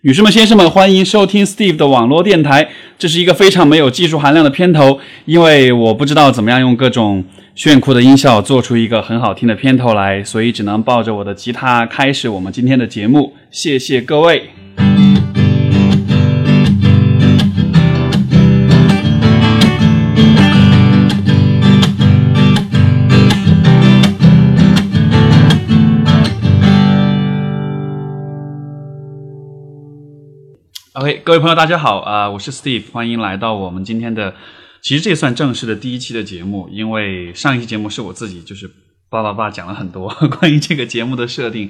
女士们、先生们，欢迎收听 Steve 的网络电台。这是一个非常没有技术含量的片头，因为我不知道怎么样用各种炫酷的音效做出一个很好听的片头来，所以只能抱着我的吉他开始我们今天的节目。谢谢各位。OK，各位朋友，大家好啊、我是 Steve，欢迎来到我们今天的，其实这也算正式的第一期的节目，因为上一期节目是我自己就是叭叭叭讲了很多 关于这个节目的设定，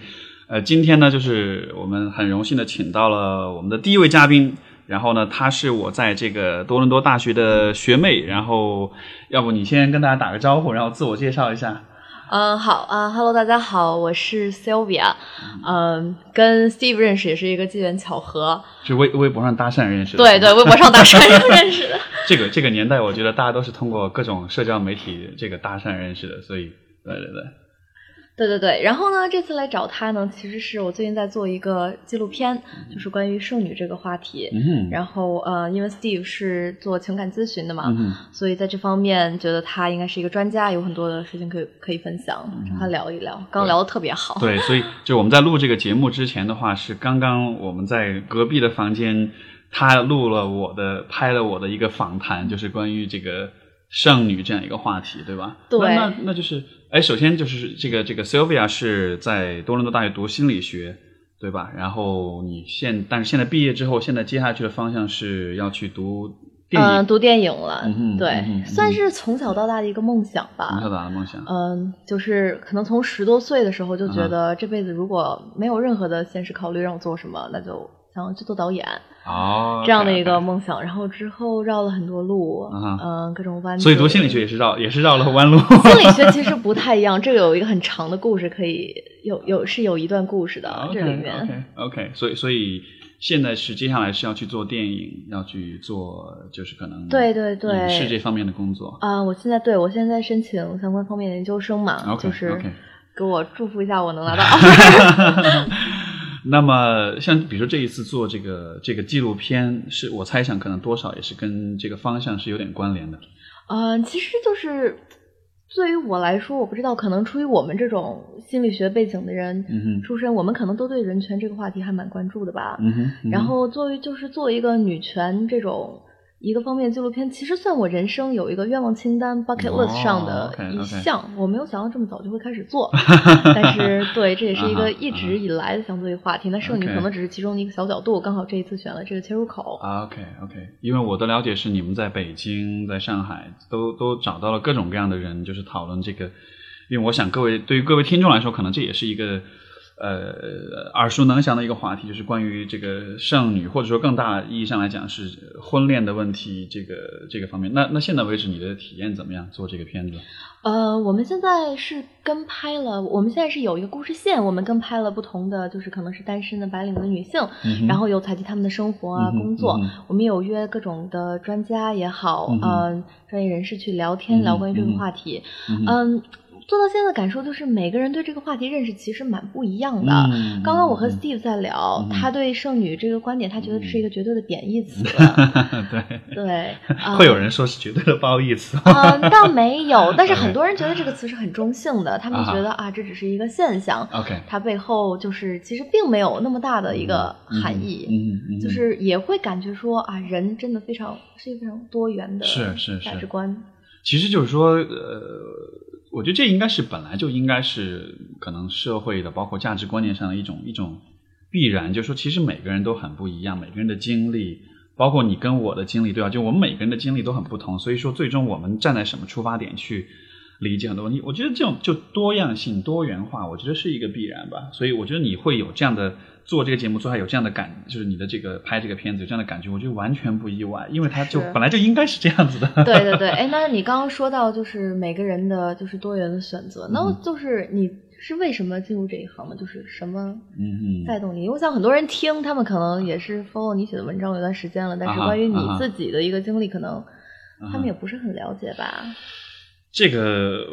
呃，今天呢，就是我们很荣幸的请到了我们的第一位嘉宾，然后呢，她是我在这个多伦多大学的学妹，然后要不你先跟大家打个招呼，然后自我介绍一下。嗯，好啊哈喽，大家好，我是 Sylvia，嗯，跟 Steve 认识也是一个机缘巧合，是微微博上搭讪认识的，对对，微博上搭讪认识的。这个这个年代，我觉得大家都是通过各种社交媒体这个搭讪认识的，所以对对对，对对对，然后呢，这次来找他呢，其实是我最近在做一个纪录片，就是关于剩女这个话题。嗯然后呃，因为 Steve 是做情感咨询的嘛，嗯所以在这方面觉得他应该是一个专家，有很多的事情可以可以分享，找他聊一聊。刚聊的特别好。嗯对，所以就我们在录这个节目之前的话，是刚刚我们在隔壁的房间，他录了我的拍了我的一个访谈，就是关于这个剩女这样一个话题，对吧？对那那那就是，哎，首先就是这个这个 Sylvia 是在多伦多大学读心理学。对吧？然后你现，但是现在毕业之后，现在接下去的方向是要去读电影，嗯，读电影了，嗯对，算是从小到大的一个梦想吧。从小到大的梦想。嗯，就是可能从十多岁的时候就觉得这辈子如果没有任何的现实考虑让我做什么，那就想去做导演哦，这样的一个梦想。然后之后绕了很多路，啊嗯，各种弯折。所以读心理学也是绕，也是绕了弯路。心理学 其实不太一样，这个有一个很长的故事，可以有有是有一段故事的这里面。OK OK，所以所以现在是接下来是要去做电影，要去做就是可能对对对影视这方面的工作。啊、我现在对我现在申请相关方面的研究生嘛就是给我祝福一下，我能拿到。那么像比如说这一次做这个这个纪录片，是我猜想可能多少也是跟这个方向是有点关联的。嗯，其实就是对于我来说，我不知道，可能出于我们这种心理学背景的人嗯出身，我们可能都对人权这个话题还蛮关注的吧。嗯哼，嗯哼然后作为就是作为一个女权这种一个方面纪录片，其实算我人生有一个愿望清单 bucket 哦 list 上的一项。我没有想到这么早就会开始做，但是对，这也是一个一直以来的想做一个话题。那剩女可能只是其中的一个小角度，刚好这一次选了这个切入口。啊，OK OK，因为我的了解是你们在北京、在上海都都找到了各种各样的人，就是讨论这个。因为我想各位对于各位听众来说，可能这也是一个呃耳熟能详的一个话题，就是关于这个剩女，或者说更大意义上来讲是婚恋的问题，这个这个方面。那那现在为止你的体验怎么样？做这个片子？呃，我们现在是跟拍了，我们现在是有一个故事线，我们跟拍了不同的，就是可能是单身的白领的女性，嗯然后有采集他们的生活啊、嗯工作嗯，我们有约各种的专家也好，嗯呃，专业人士去聊天，嗯聊关于这个话题，嗯。做到现在的感受就是，每个人对这个话题认识其实蛮不一样的。嗯刚刚我和嗯 Steve 在聊，嗯他对剩女这个观点，他觉得这是一个绝对的贬义词。对，对，啊会有人说是绝对的褒义词。嗯，倒没有，但是很多人觉得这个词是很中性的，他们觉得啊，这只是一个现象，OK，它背后就是其实并没有那么大的一个嗯含义，嗯嗯，就是也会感觉说啊，人真的非常是一个非常多元的是是是价值观。其实就是说，呃，我觉得这应该是本来就应该是可能社会的，包括价值观念上的一种一种必然。就是说，其实每个人都很不一样，每个人的经历，包括你跟我的经历，对吧？就我们每个人的经历都很不同，所以说最终我们站在什么出发点去理解很多问题，我觉得这种就多样性、多元化，我觉得是一个必然吧。所以我觉得你会有这样的。做这个节目，做还有这样的感，就是你的这个拍这个片子有这样的感觉，我觉得完全不意外，因为它就本来就应该是这样子的。对对对，哎，那你刚刚说到就是每个人的就是多元的选择，那嗯就是你是为什么进入这一行吗？就是什么嗯带动你？我想很多人听，他们可能也是 follow 你写的文章有段时间了，但是关于你自己的一个经历，可能他们也不是很了解吧？这个，呃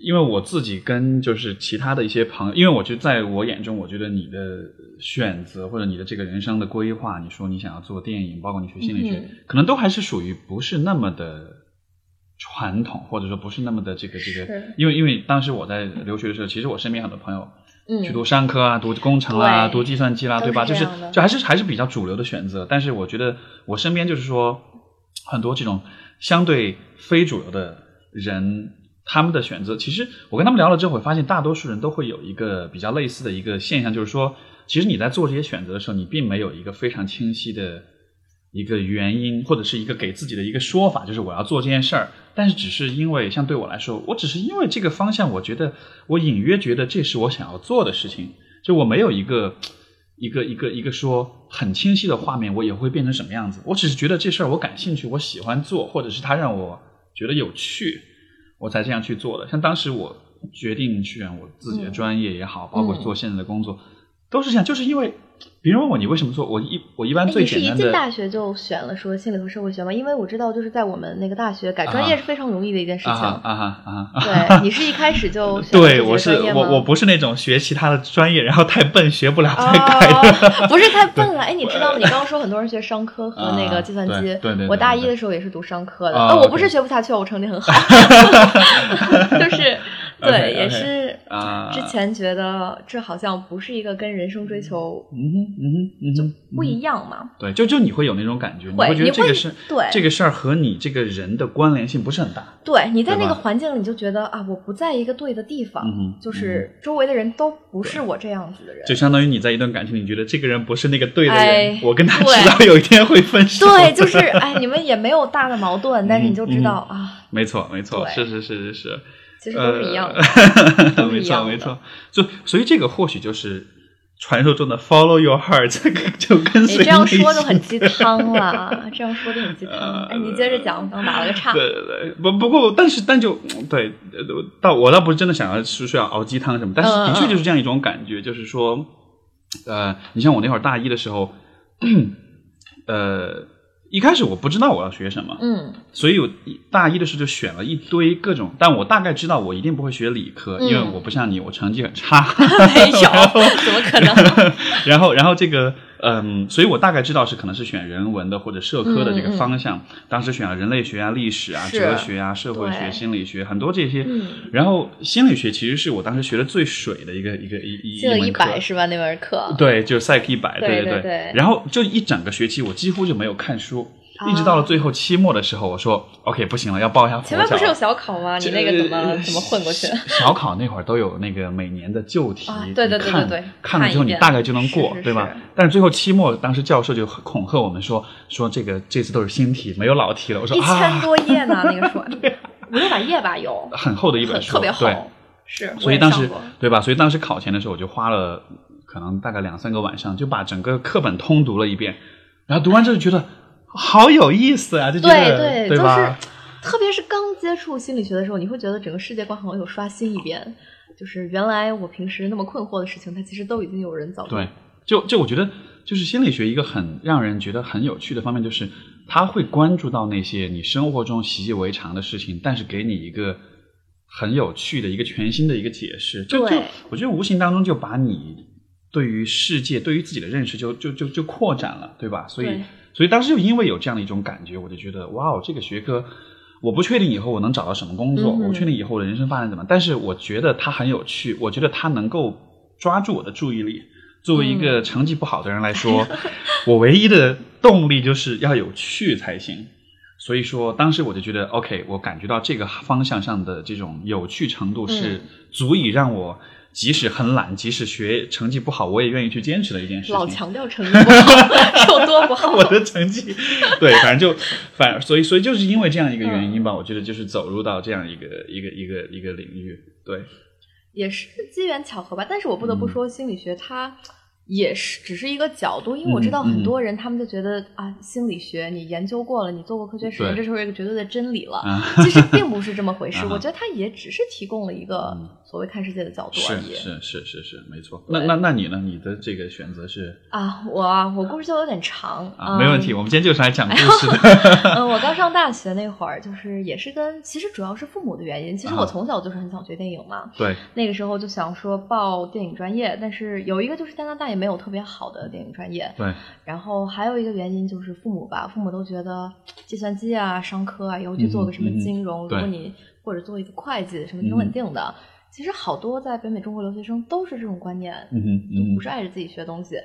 因为我自己跟就是其他的一些朋友，因为我觉得在我眼中，我觉得你的选择或者你的这个人生的规划，你说你想要做电影，包括你学心理学，嗯可能都还是属于不是那么的传统，或者说不是那么的这个这个，因为因为当时我在留学的时候，其实我身边很多朋友嗯，去读商科啊，读工程啊，读计算机啦，都对吧？就是就还是还是比较主流的选择。但是我觉得我身边就是说很多这种相对非主流的人，他们的选择，其实我跟他们聊了之后，我发现大多数人都会有一个比较类似的一个现象，就是说，其实你在做这些选择的时候，你并没有一个非常清晰的。一个原因，或者是一个给自己的一个说法，就是我要做这件事儿，但是只是因为像对我来说，我只是因为这个方向，我觉得我隐约觉得这是我想要做的事情，就我没有一个一个一个一个说很清晰的画面，我也会变成什么样子。我只是觉得这事儿我感兴趣，我喜欢做，或者是它让我觉得有趣，我才这样去做的。像当时我决定选我自己的专业也好，包括做现在的工作，都是这样，就是因为别人问我你为什么做，我一我一般哎最你是一进。大学就选了说心理和社会学吗？因为我知道，就是在我们那个大学改专业是非常容易的一件事情。啊哈啊哈！对，你是一开始就选了对，我是我我不是那种学其他的专业，然后太笨学不了才改的。哦，不是太笨了。哎，你知道吗？你刚刚说很多人学商科和那啊个计算机，对对对对我大一的时候也是读商科的。我不是学不下去，我成绩很好，就是 对也是啊。之前觉得这好像不是一个跟人生追求嗯哼嗯哼嗯哼，不一样嘛。对，就就你会有那种感觉，你会会觉得这个事对。这个事儿和你这个人的关联性不是很大。对，你在那个环境里，你就觉得啊，我不在一个对的地方，嗯就是周围的人都不是我这样子的人。就相当于你在一段感情里，你觉得这个人不是那个对的人，哎我跟他对迟早有一天会分手。对，就是哎，你们也没有大的矛盾，但是你就知道、啊，没错，没错，是是是是是，其实都是一样的。没错没错。就所以这个或许就是传说中的 follow your heart，这个就跟随你这样说就很鸡汤了，这样说就很鸡汤。哎，你接着讲，我刚打了个岔。对对对，不不过，但是但就对，呃倒我倒不是真的想要说说要熬鸡汤什么，但是的确就是这样一种感觉，就是说，呃，你像我那会儿大一的时候，呃，一开始我不知道我要学什么，嗯所以我大一的时候就选了一堆各种，但我大概知道我一定不会学理科，因为嗯我不像你，我成绩很差。没有，怎么可能？然后，然后这个，嗯，所以我大概知道是可能是选人文的或者社科的这个嗯嗯方向。当时选了人类学啊、历史啊、哲学啊、社会学、心理学，很多这些。嗯然后心理学其实是我当时学的最水的一个一个一一一门课百是吧？那门课。对，就是 Psych 一百，对对对然后就一整个学期，我几乎就没有看书，啊一直到了最后期末的时候，我说 OK 不行了，要报一下佛教前面不是有小考吗？你那个怎么怎么混过去？小考那会儿都有那个每年的旧题，啊对对对对对看了之后你大概就能过，对吧？但是最后期末，当时教授就恐吓我们说，说这个这次都是新题，没有老题了。我说一千啊，多页呢，那个书 五六百页吧有，很厚的一本书，特别厚对。。是，所以当时对吧？所以当时考前的时候，我就花了可能大概两三个晚上，就把整个课本通读了一遍。然后读完之后觉得好有意思啊，就觉对得对，就是？特别是刚接触心理学的时候，你会觉得整个世界观好像有刷新一遍，就是原来我平时那么困惑的事情，它其实都已经有人早就对，就就我觉得，就是心理学一个很让人觉得很有趣的方面，就是他会关注到那些你生活中习以为常的事情，但是给你一个很有趣的一个全新的一个解释。就就对我觉得无形当中就把你对于世界、对于自己的认识就就就就扩展了，对吧？所以对所以当时就因为有这样的一种感觉，我就觉得哇哦，这个学科。我不确定以后我能找到什么工作，嗯我不确定以后我的人生发展怎么，但是我觉得它很有趣，我觉得它能够抓住我的注意力。作为一嗯个成绩不好的人来说，我唯一的动力就是要有趣才行。所以说，当时我就觉得，OK，我感觉到这个方向上的这种有趣程度是足以让我即使很懒，即使学成绩不好，我也愿意去坚持的一件事情。老强调成绩不好是 有多不好。我的成绩，对，反正就反，所以所以就是因为这样一个原因吧，我觉得就是走入到这样一个一个一个一个领域，对，也是机缘巧合吧。但是我不得嗯不说，心理学它也是只是一个角度，因为我知道很多人，他们就觉得啊，心理学你研究过了，你做过科学实验，这是一个绝对的真理了。其实并不是这么回事。我觉得它也只是提供了一个所谓看世界的角度而已。是是是是没错。那那那你呢？你的这个选择是啊，我啊，我故事就有点长啊，没问题。我们今天就是来讲故事的。嗯，我刚上大学那会儿，就是也是跟其实主要是父母的原因。其实我从小就是很想学电影嘛。对。那个时候就想说报电影专业，但是有一个就是加拿大也。没有特别好的电影专业，对。然后还有一个原因就是父母吧，父母都觉得计算机啊、商科啊，以后去做个什么金融，如果你或者做一个会计，什么挺稳定的。其实好多在北美中国留学生都是这种观念，嗯嗯不是爱着自己学东西。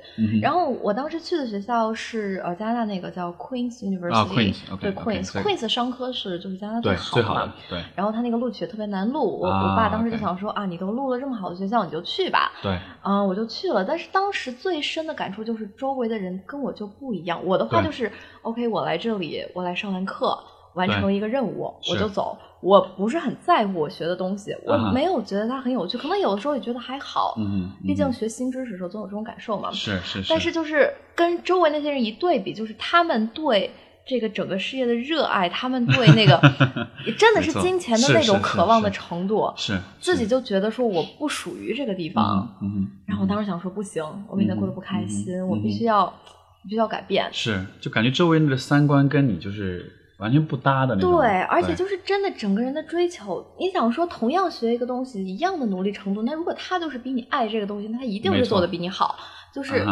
然后我当时去的学校是呃加拿大那个叫 Queen's University，对 Queen's，Queen's 商科是就是加拿大最好的嘛。对。然后他那个录取特别难录，我我爸当时就想说啊，你都录了这么好的学校，你就去吧。对。啊，我就去了，但是当时最深的感触就是周围的人跟我就不一样。我的话就是 OK，我来这里，我来上完课。完成一个任务，我就走。我不是很在乎我学的东西，我没有觉得它很有趣。可能有的时候也觉得还好，嗯，毕竟学新知识的时候总有这种感受嘛。是是是。但是就是跟周围那些人一对比，就是他们对这个整个事业的热爱，他们对那个 真的是金钱的那种渴望的程度，是自己就觉得说我不属于这个地方。嗯。然后我当时想说不行，我每天过得不开心，我必须要必须要改变。是，就感觉周围人的三观跟你就是。完全不搭的那种。对，而且就是真的整个人的追求。你想说，同样学一个东西，一样的努力程度，那如果他就是比你爱这个东西，那他一定是做的比你好。就是，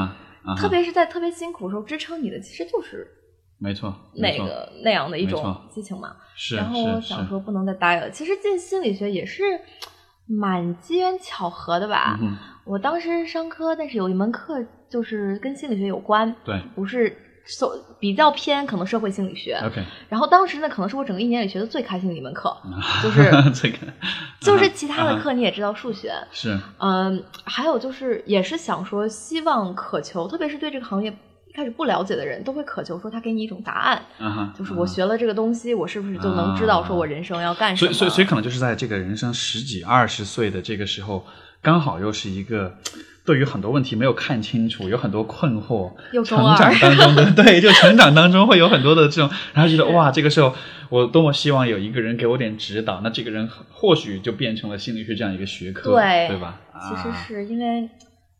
特别是在特别辛苦的时候支撑你的，其实就是没错，那个那样的一种激情嘛。是。然后我想说，不能再待了。其实进心理学也是蛮机缘巧合的吧。我当时商科，但是有一门课就是跟心理学有关。对。不是。So 比较偏可能社会心理学，OK，然后当时呢，可能是我整个一年里学的最开心的一门课，就是 这个，就是其他的课你也知道，数学是，嗯，还有就是也是想说，希望渴求，特别是对这个行业一开始不了解的人，都会渴求说他给你一种答案，就是我学了这个东西，我是不是就能知道说我人生要干什么？所以，所以，所以可能就是在这个人生十几二十岁的这个时候，刚好又是一个。对于很多问题没有看清楚，有很多困惑。成长当中的 对，就成长当中会有很多的这种，然后觉得哇，这个时候我多么希望有一个人给我点指导。那这个人或许就变成了心理学这样一个学科，对对吧？其实是因为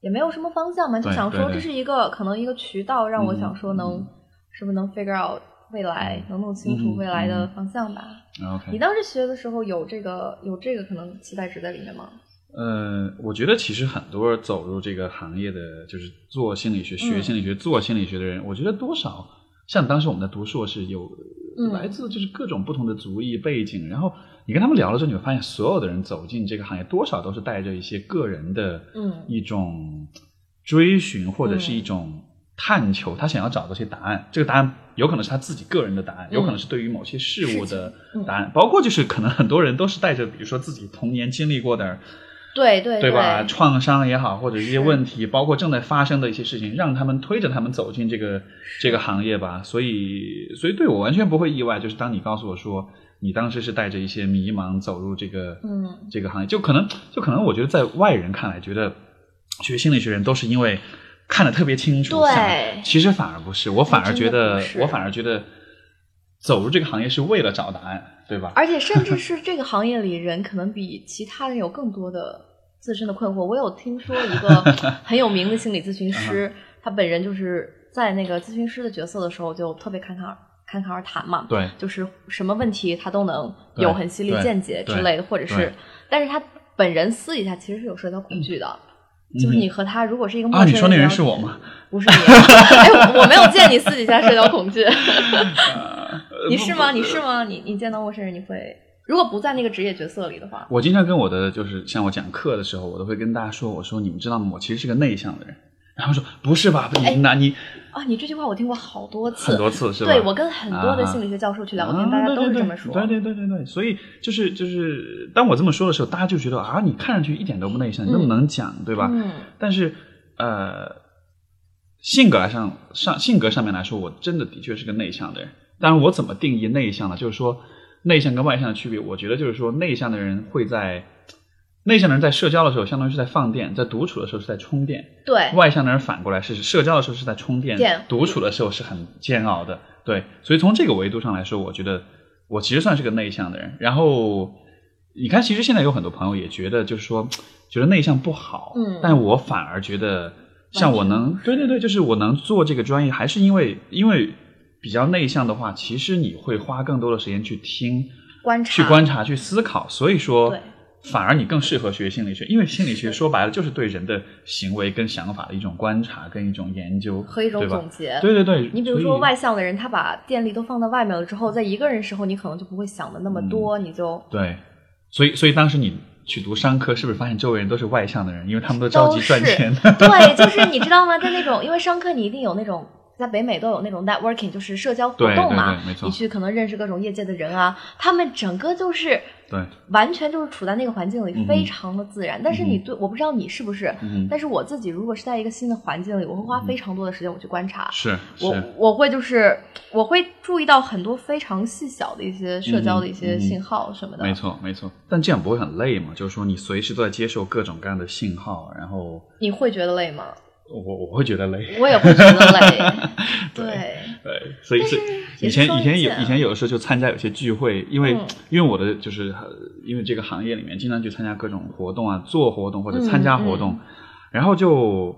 也没有什么方向嘛，就想说这是一个可能一个渠道，让我想说能是不是能 figure out 未来，能弄清楚未来的方向吧。你当时学的时候有这个有这个可能期待值在里面吗？呃，我觉得其实很多走入这个行业的，就是做心理学、学心理学、做心理学的人，我觉得多少像当时我们在读硕士，有来自就是各种不同的族裔背景，然后你跟他们聊了之后，你会发现所有的人走进这个行业，多少都是带着一些个人的一种追寻或者是一种探求，他想要找到些答案。这个答案有可能是他自己个人的答案，有可能是对于某些事物的答案，包括就是可能很多人都是带着，比如说自己童年经历过的。对对对吧？创伤也好，或者一些问题，包括正在发生的一些事情，让他们推着他们走进这个这个行业吧。所以，所以对我完全不会意外。就是当你告诉我说，你当时是带着一些迷茫走入这个嗯这个行业，就可能就可能我觉得在外人看来，觉得学心理学人都是因为看得特别清楚。对，其实反而不是，我反而觉得，我反而觉得走入这个行业是为了找答案。对吧？而且甚至 是这个行业里人，可能比其他人有更多的自身的困惑。我有听说一个 很有名的心理咨询师，他本人就是在那个咨询师的角色的时候，就特别侃侃侃侃而谈嘛。对，就是什么问题他都能有很犀利见解之类的，或者是，但是他本人私底下其实是有社交恐惧的。就是你和他如果是一个陌生人，你说那人是我吗？不是你，哎，我没有见你私底下社交恐惧。你是吗？你是吗？你你见到陌生人你会，如果不在那个职业角色里的话，我经常跟我的就是像我讲课的时候，我都会跟大家说，我说你们知道吗？我其实是个内向的人。然后说不是吧？你那你啊，你这句话我听过好多次，很多次是吧？对我跟很多的心理学教授去聊天，大家都是这么说。对对对对对，所以就是就是当我这么说的时候，大家就觉得啊，你看上去一点都不内向，你那么能讲，对吧？嗯。但是呃，性格上上性格上面来说，我真的的确是个内向的人。但是我怎么定义内向呢？就是说，内向跟外向的区别，我觉得就是说，内向的人会在内向的人在社交的时候，相当于是在放电；在独处的时候是在充电。对，外向的人反过来是社交的时候是在充电，电独处的时候是很煎熬的。对，所以从这个维度上来说，我觉得我其实算是个内向的人。然后你看，其实现在有很多朋友也觉得，就是说觉得内向不好，嗯但我反而觉得，像我能，对对对，就是我能做这个专业，还是因为因为比较内向的话，其实你会花更多的时间去听、观察去观察、去思考，所以说。反而你更适合学心理学，因为心理学说白了就是对人的行为跟想法的一种观察跟一种研究和一种总结。对对对，你比如说外向的人，他把电力都放到外面了之后，在一个人时候，你可能就不会想的那么多，嗯你就对，所以所以当时你去读商科，是不是发现周围人都是外向的人，因为他们都着急赚钱？对，就是你知道吗？在那种，因为商科你一定有那种。在北美都有那种 networking，就是社交活动嘛，对对没错你去可能认识各种业界的人啊，他们整个就是对，完全就是处在那个环境里，非常的自然。但是你对，我不知道你是不是，嗯但是我自己如果是在一个新的环境里，我会花非常多的时间我去观察，是我是，我会就是我会注意到很多非常细小的一些社交的一些信号什么的。没错没错。但这样不会很累吗？就是说你随时都在接受各种各样的信号，然后你会觉得累吗？我我会觉得累。我也会觉得累。对，对，所以是以前以前有以前有的时候就参加有些聚会，因为、嗯因为我的就是呃因为这个行业里面经常去参加各种活动啊，做活动或者参加活动，嗯然后就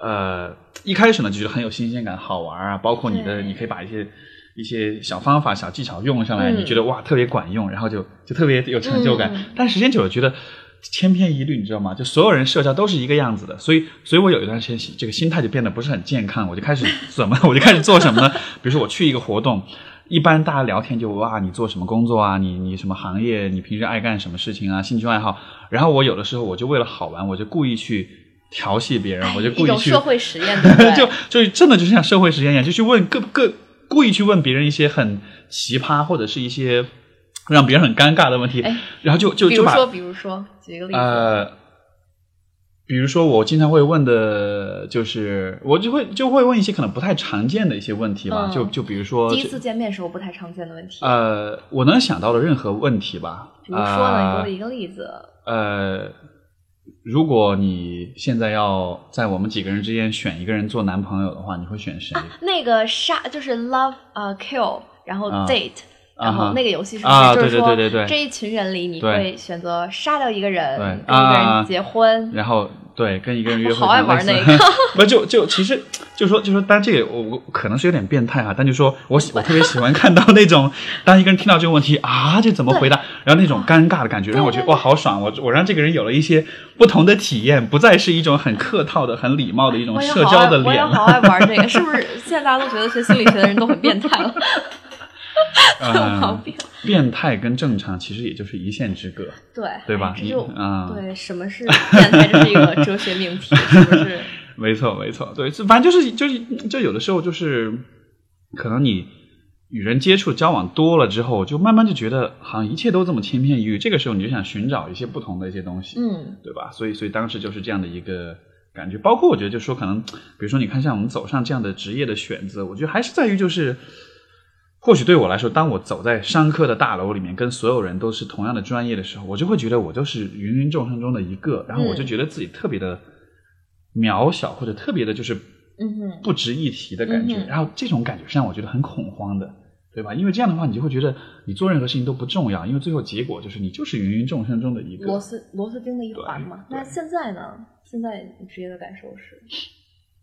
呃一开始呢就觉得很有新鲜感，好玩啊，包括你的你可以把一些。一些小方法、小技巧用上来，嗯你觉得哇特别管用，然后就就特别有成就感。但时间久了，觉得千篇一律，你知道吗？就所有人社交都是一个样子的，所以，所以我有一段时间这个心态就变得不是很健康，我就开始 怎么，我就开始做什么呢？比如说我去一个活动，一般大家聊天就哇，你做什么工作啊？你你什么行业？你平时爱干什么事情啊？兴趣爱好？然后我有的时候我就为了好玩，我就故意去调戏别人，我就故意去社会实验，对对？就就真的就像社会实验一样，就去问各各故意去问别人一些很奇葩或者是一些让别人很尴尬的问题，哎然后就就就把比如说，比如说，举一个例子，呃，比如说我经常会问的，就是我就会就会问一些可能不太常见的一些问题吧，嗯就就比如说第一次见面时候不太常见的问题，呃，我能想到的任何问题吧，比如说呢，你给呃我一个例子。呃，如果你现在要在我们几个人之间选一个人做男朋友的话，你会选谁？那个杀就是 love 呃 kill，然后啊 date，、然后那个游戏是不是、啊对对就是说对对对这一群人里你会选择杀掉一个人，对跟一个啊人结婚？然后对跟一个人约会，我好爱玩那个。个，不就就其实就说就说，当然这个我我可能是有点变态啊，但就说我喜我特别喜欢看到那种，当一个人听到这个问题啊，这怎么回答，然后那种尴尬的感觉，让我觉得哇好爽，我我让这个人有了一些不同的体验，不再是一种很客套的、很礼貌的一种我也社交的脸好爱玩这个，是不是？现在大家都觉得学心理学的人都很变态了，变态跟正常其实也就是一线之隔。对对吧对，什么是变态？这是一个哲学命题，是不是？没错，没错，对，反正就是就是就有的时候就是，可能你与人接触交往多了之后，就慢慢就觉得好像一切都这么千篇一律。这个时候你就想寻找一些不同的一些东西，嗯，对吧？所以所以当时就是这样的一个感觉。包括我觉得就是说，可能比如说你看像我们走上这样的职业的选择，我觉得还是在于就是。或许对我来说，当我走在商科的大楼里面，跟所有人都是同样的专业的时候，我就会觉得我就是芸芸众生中的一个，然后我就嗯觉得自己特别的渺小，或者特别的就是嗯哼不值一提的感觉。嗯然后这种感觉是让我觉得很恐慌的，对吧？因为这样的话，你就会觉得你做任何事情都不重要，因为最后结果就是你就是芸芸众生中的一个。螺丝螺丝钉的一环嘛。那现在呢？现在你职业的感受是？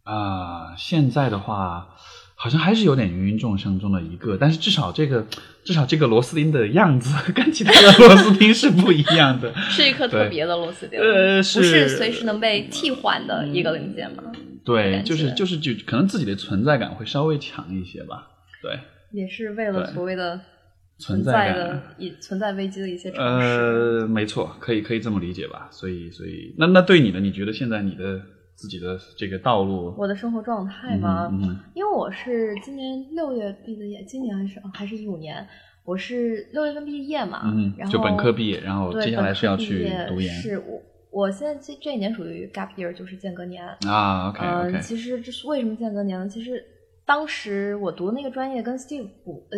啊、现在的话，好像还是有点芸芸众生中的一个，但是至少这个至少这个螺丝钉的样子 跟其他的螺丝钉是不一样的。是一颗特别的螺丝钉，呃不是是随时能被替换的一个零件吗？对，就是就是就可能自己的存在感会稍微强一些吧。对，也是为了对所谓的存存在的以存在危机的一些。呃，没错，可以可以这么理解吧。所以所以那那对你的，你觉得现在你的自己的这个道路，我的生活状态吗？嗯嗯因为我是今年六月毕的业，今年还是还是一五年，我是六月份毕业嘛，嗯然后就本科毕业，然后接下来是要去读研是我我现在这这一年属于 gap year，就是间隔年。啊。OK 嗯、其实这是为什么间隔年呢？其实当时我读的那个专业跟 Steve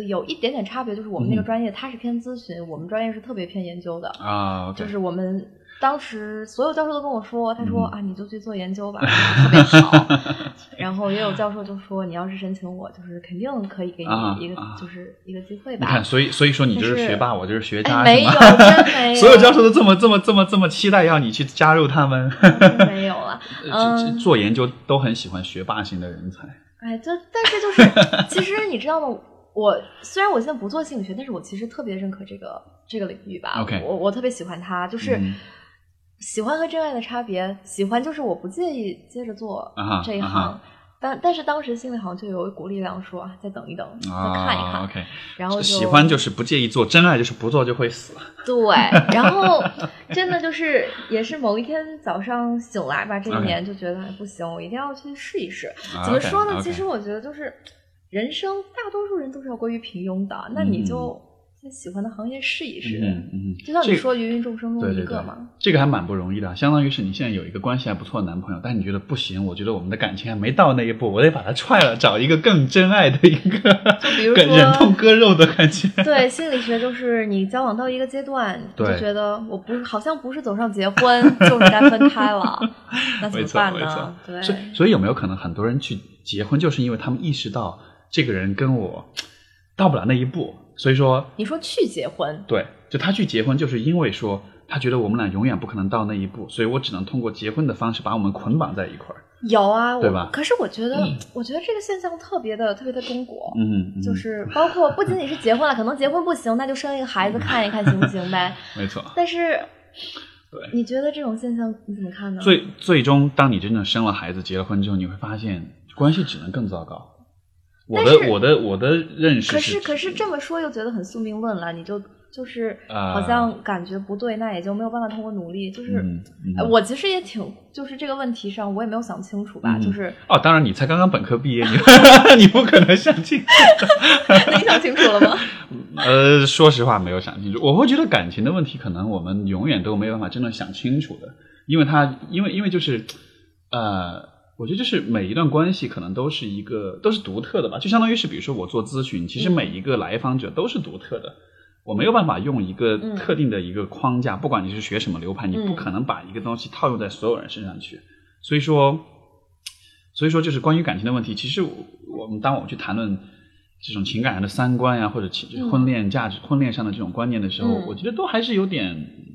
有一点点差别，就是我们那个嗯专业它是偏咨询，我们专业是特别偏研究的，啊就是我们当时所有教授都跟我说，他说、啊，你就去做研究吧，特别好。然后也有教授就说，你要是申请我，就是肯定可以给啊你一个、啊就是一个机会吧。你看，所以所以说你就是学霸，我就是学渣，哎，没有，真没 有，所有教授都这么这么这么这么期待要你去加入他们，真没有了。嗯做研究都很喜欢学霸型的人才。哎，就但是就是，其实你知道吗？我虽然我现在不做心理学，但是我其实特别认可这个这个领域吧。OK 我我特别喜欢它，就是嗯喜欢和真爱的差别。喜欢就是我不介意接着做这一行，但但是当时心里好像就有一股力量说，啊再等一等，再看一看。啊，OK，然后就喜欢就是不介意做，真爱就是不做就会死。对，然后 真的就是也是某一天早上醒来吧，这一年就觉得哎不行，我一定要去试一试。啊怎么说呢其实我觉得就是人生大多数人都是要归于平庸的，那你嗯就在喜欢的行业试一试。嗯嗯，就像你说芸芸众生中一个嘛，，这个还蛮不容易的。相当于是你现在有一个关系还不错的男朋友，但你觉得不行，我觉得我们的感情还没到那一步，我得把他踹了，找一个更真爱的一个，就比如说忍痛割肉的感觉。对，心理学就是你交往到一个阶段，就觉得我不是好像不是走上结婚，就是该分开了，那怎么办呢？对，所以所以有没有可能很多人去结婚，就是因为他们意识到这个人跟我到不了那一步，所以说你说去结婚，对，就他去结婚，就是因为说他觉得我们俩永远不可能到那一步，所以我只能通过结婚的方式把我们捆绑在一块儿。有啊，对吧可是我觉得，我觉得这个现象特别的特别的中国，嗯，嗯就是包括不仅仅是结婚了，可能结婚不行，那就生一个孩子 看一看行不行呗。没错。但是，对你觉得这种现象你怎么看呢？最最终，当你真正生了孩子、结了婚之后，你会发现关系只能更糟糕。我的我的我的认识可是可是这么说又觉得很宿命论了，你就就是啊好像感觉不对，那也就没有办法通过努力。就是、嗯嗯呃我其实也挺就是这个问题上我也没有想清楚吧，嗯就是哦，当然你才刚刚本科毕业，你 你不可能想清楚。你想清楚了吗？呃，说实话没有想清楚。我会觉得感情的问题，可能我们永远都没办法真的想清楚的，因为他，因为因为就是，呃，我觉得就是每一段关系可能都是一个都是独特的吧，就相当于是比如说我做咨询，其实每一个来访者都是独特的。我没有办法用一个嗯特定的一个框架，不管你是学什么流派，你不嗯可能把一个东西套用在所有人身上去。所以说，所以说就是关于感情的问题，其实我我们当我们去谈论这种情感上的三观呀、或者情嗯婚恋价值、婚恋上的这种观念的时候，嗯我觉得都还是有点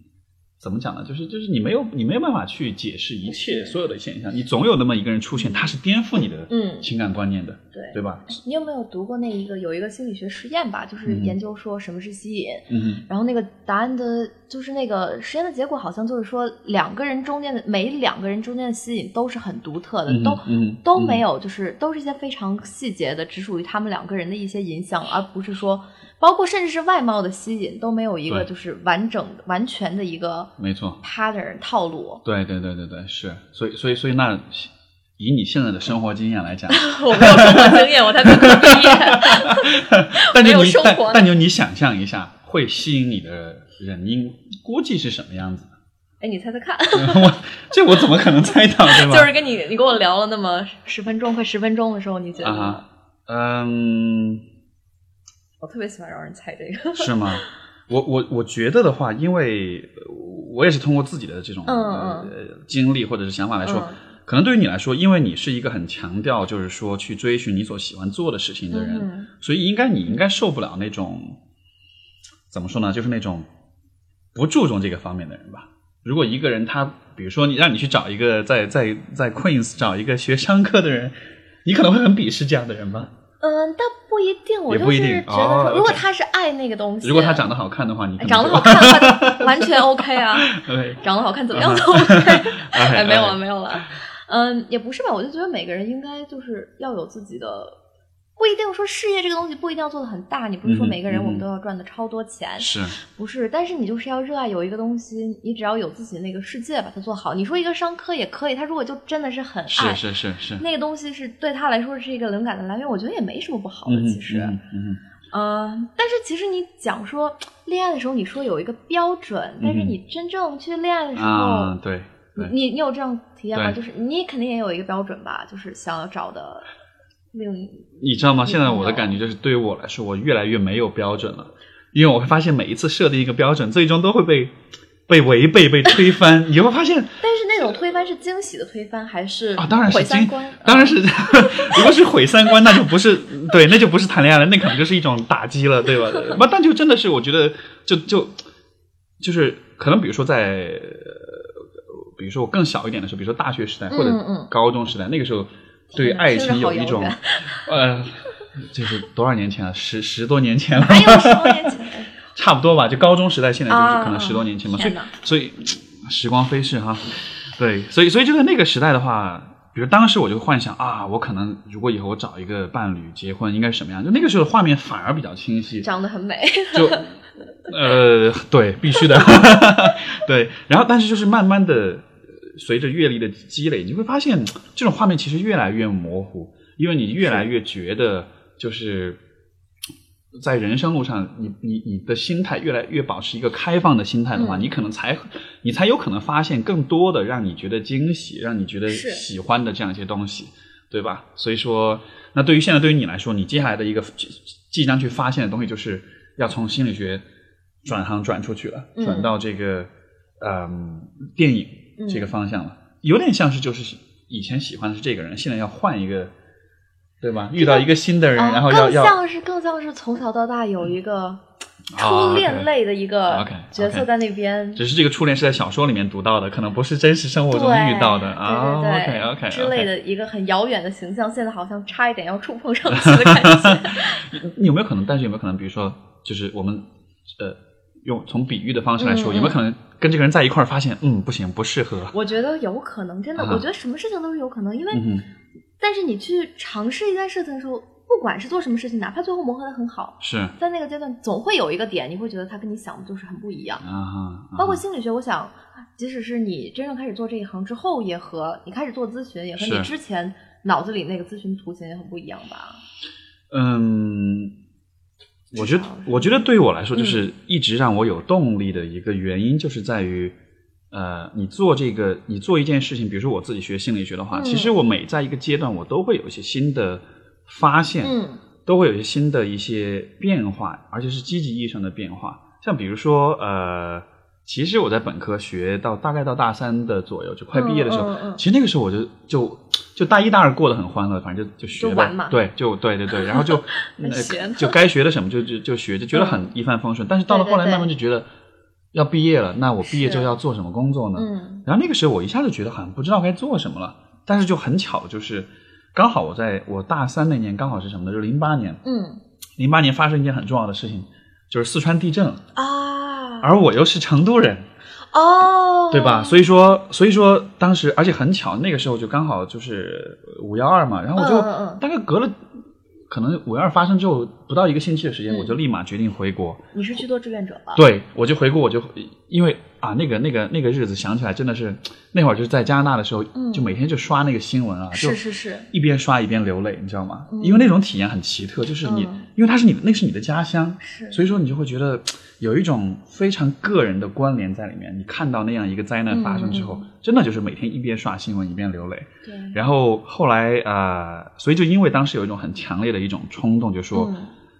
怎么讲呢？就是就是你没有你没有办法去解释一切所有的现象，你总有那么一个人出现，他是颠覆你的嗯情感观念的，对对吧？你有没有读过那一个有一个心理学实验吧？就是嗯研究说什么是吸引，嗯然后那个答案的，就是那个实验的结果，好像就是说两个人中间的每两个人中间的吸引都是很独特的，嗯都、嗯都没有，就是都是一些非常细节的，只属于他们两个人的一些影响，而不是说包括甚至是外貌的吸引都没有一个就是完整的、完全的一个没错，pattern 套路。对对对对对，是，所以所以所以那以你现在的生活经验来讲，我没有生活经验，我才本科毕业。但没就你但有生活但就你想象一下，会吸引你的人应估计是什么样子的？哎，你猜猜看，我这我怎么可能猜到，对吧？就是跟你你跟我聊了那么十分钟，快十分钟的时候，你觉得嗯，我特别喜欢让人猜这个。是吗？我我我觉得的话，因为呃我也是通过自己的这种嗯呃经历或者是想法来说，嗯可能对于你来说，因为你是一个很强调就是说去追寻你所喜欢做的事情的人，嗯所以应该你应该受不了那种怎么说呢？就是那种不注重这个方面的人吧。如果一个人他，比如说你让你去找一个在在在 Queens 找一个学商科的人，你可能会很鄙视这样的人吧。嗯，但不一定，我就是觉得如果他是爱那个东西，如果他长得好看的话，你长得就好看的话，完全 OK 啊，长得好看怎么样都 OK。哎，没有了，哎没有了。嗯，也不是吧，我就觉得每个人应该就是要有自己的，不一定说事业这个东西不一定要做的很大，你不是说每个人我们都要赚的超多钱，是不是？但是你就是要热爱有一个东西，你只要有自己那个世界把它做好。你说一个商科也可以，他如果就真的是很爱是是是是，那个东西是对他来说是一个灵感的来源，我觉得也没什么不好的。嗯其实，嗯但是其实你讲说恋爱的时候，你说有一个标准，但是你真正去恋爱的时候，啊，对对，你你你有这样体验吗？就是你肯定也有一个标准吧，就是想要找的另你知道吗？现在我的感觉就是，对于我来说，我越来越没有标准了，因为我会发现每一次设定一个标准，最终都会被被违背、被推翻，你会发现。但是那种推翻是惊喜的推翻，还是啊？当然是惊，当然是。如果是毁三观，那就不是对，那就不是谈恋爱了，那可能就是一种打击了，对吧？不，但就真的是，我觉得，就就就是可能，比如说在，比如说我更小一点的时候，比如说大学时代或者高中时代，那个时候对爱情有一种 呃，就是多少年前了？十十多年前了。还有十多年前。差不多吧，就高中时代，现在就是可能十多年前嘛，所以所以时光飞逝哈，对，所以所以就在那个时代的话，比如当时我就幻想啊，我可能如果以后我找一个伴侣结婚，应该是什么样？就那个时候的画面反而比较清晰，长得很美，就 呃对，必须的，对，然后但是就是慢慢的随着阅历的积累，你会发现这种画面其实越来越模糊，因为你越来越觉得就是。在人生路上，你你你的心态越来越保持一个开放的心态的话，你可能才你才有可能发现更多的让你觉得惊喜、让你觉得喜欢的这样一些东西，对吧？所以说，那对于现在对于你来说，你接下来的一个即将去发现的东西，就是要从心理学转行转出去了，转到这个嗯电影这个方向了，有点像是就是以前喜欢的是这个人，现在要换一个。对吧？遇到一个新的人，然后要要，更像是更像是从小到大有一个初恋类的一个角色在那边。只是这个初恋是在小说里面读到的，可能不是真实生活中遇到的啊。对对对，OK 之类的一个很遥远的形象，现在好像差一点要触碰上去的感觉。有没有可能？但是有没有可能？比如说，就是我们呃，用从比喻的方式来说，有没有可能跟这个人在一块儿发现，嗯，不行，不适合？我觉得有可能，真的，我觉得什么事情都是有可能，因为。但是你去尝试一件事情的时候，不管是做什么事情，哪怕最后磨合的很好，是在那个阶段总会有一个点，你会觉得他跟你想的就是很不一样。啊，包括心理学，我想，即使是你真正开始做这一行之后，也和你开始做咨询，也和你之前脑子里那个咨询图形也很不一样吧？嗯，我觉得，我觉得对于我来说，就是一直让我有动力的一个原因，就是在于。呃，你做这个，你做一件事情，比如说我自己学心理学的话，其实我每在一个阶段，我都会有一些新的发现，嗯，都会有一些新的一些变化，而且是积极意义上的变化。像比如说，呃，其实我在本科学到大概到大三的左右，就快毕业的时候，其实那个时候我就就就大一大二过得很欢乐，反正就就学呗，对，就对对对，然后就就该学的什么就就就学，就觉得很一帆风顺。但是到了后来，慢慢就觉得。要毕业了，那我毕业之后要做什么工作呢？嗯，然后那个时候我一下子觉得好像不知道该做什么了。但是就很巧，就是刚好我在我大三那年，刚好是什么呢？就是零八年。嗯，零八年发生一件很重要的事情，就是四川地震啊。而我又是成都人，哦，对吧？所以说，所以说当时，而且很巧，那个时候就刚好就是五幺二嘛，然后我就大概隔了。可能五幺二发生之后不到一个星期的时间，我就立马决定回国。你是去做志愿者吧？对，我就回国，我就因为啊，那个那个那个日子想起来真的是那会儿就是在加拿大的时候，就每天就刷那个新闻啊，是是是，一边刷一边流泪，你知道吗？因为那种体验很奇特，就是你因为它是你那是你的家乡，是，所以说你就会觉得。有一种非常个人的关联在里面。你看到那样一个灾难发生之后，真的就是每天一边刷新闻一边流泪。对。然后后来啊，所以就因为当时有一种很强烈的一种冲动，就说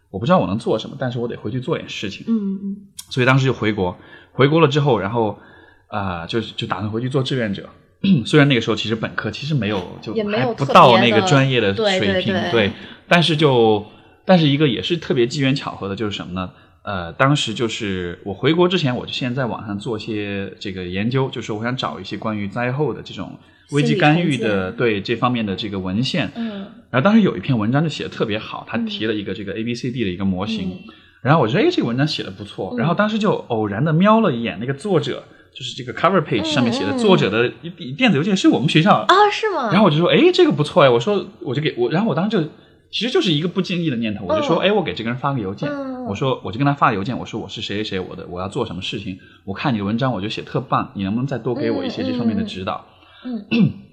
我不知道我能做什么，但是我得回去做点事情。嗯嗯。所以当时就回国，回国了之后，然后啊，就就打算回去做志愿者。虽然那个时候其实本科其实没有，就还不到那个专业的水平，对。但是就，但是一个也是特别机缘巧合的，就是什么呢？呃，当时就是我回国之前，我就先在网上做些这个研究，就是我想找一些关于灾后的这种危机干预的对这方面的这个文献。嗯。然后当时有一篇文章就写的特别好，他提了一个这个 A B C D 的一个模型。然后我觉得哎，这个文章写的不错。然后当时就偶然的瞄了一眼那个作者，就是这个 cover page 上面写的作者的电子邮件是我们学校啊，是吗？然后我就说哎，这个不错哎，我说我就给我，然后我当时就其实就是一个不经意的念头，我就说哎，我给这个人发个邮件。我说，我就跟他发邮件，我说我是谁谁谁，我的我要做什么事情，我看你的文章，我就写特棒，你能不能再多给我一些这方面的指导？嗯，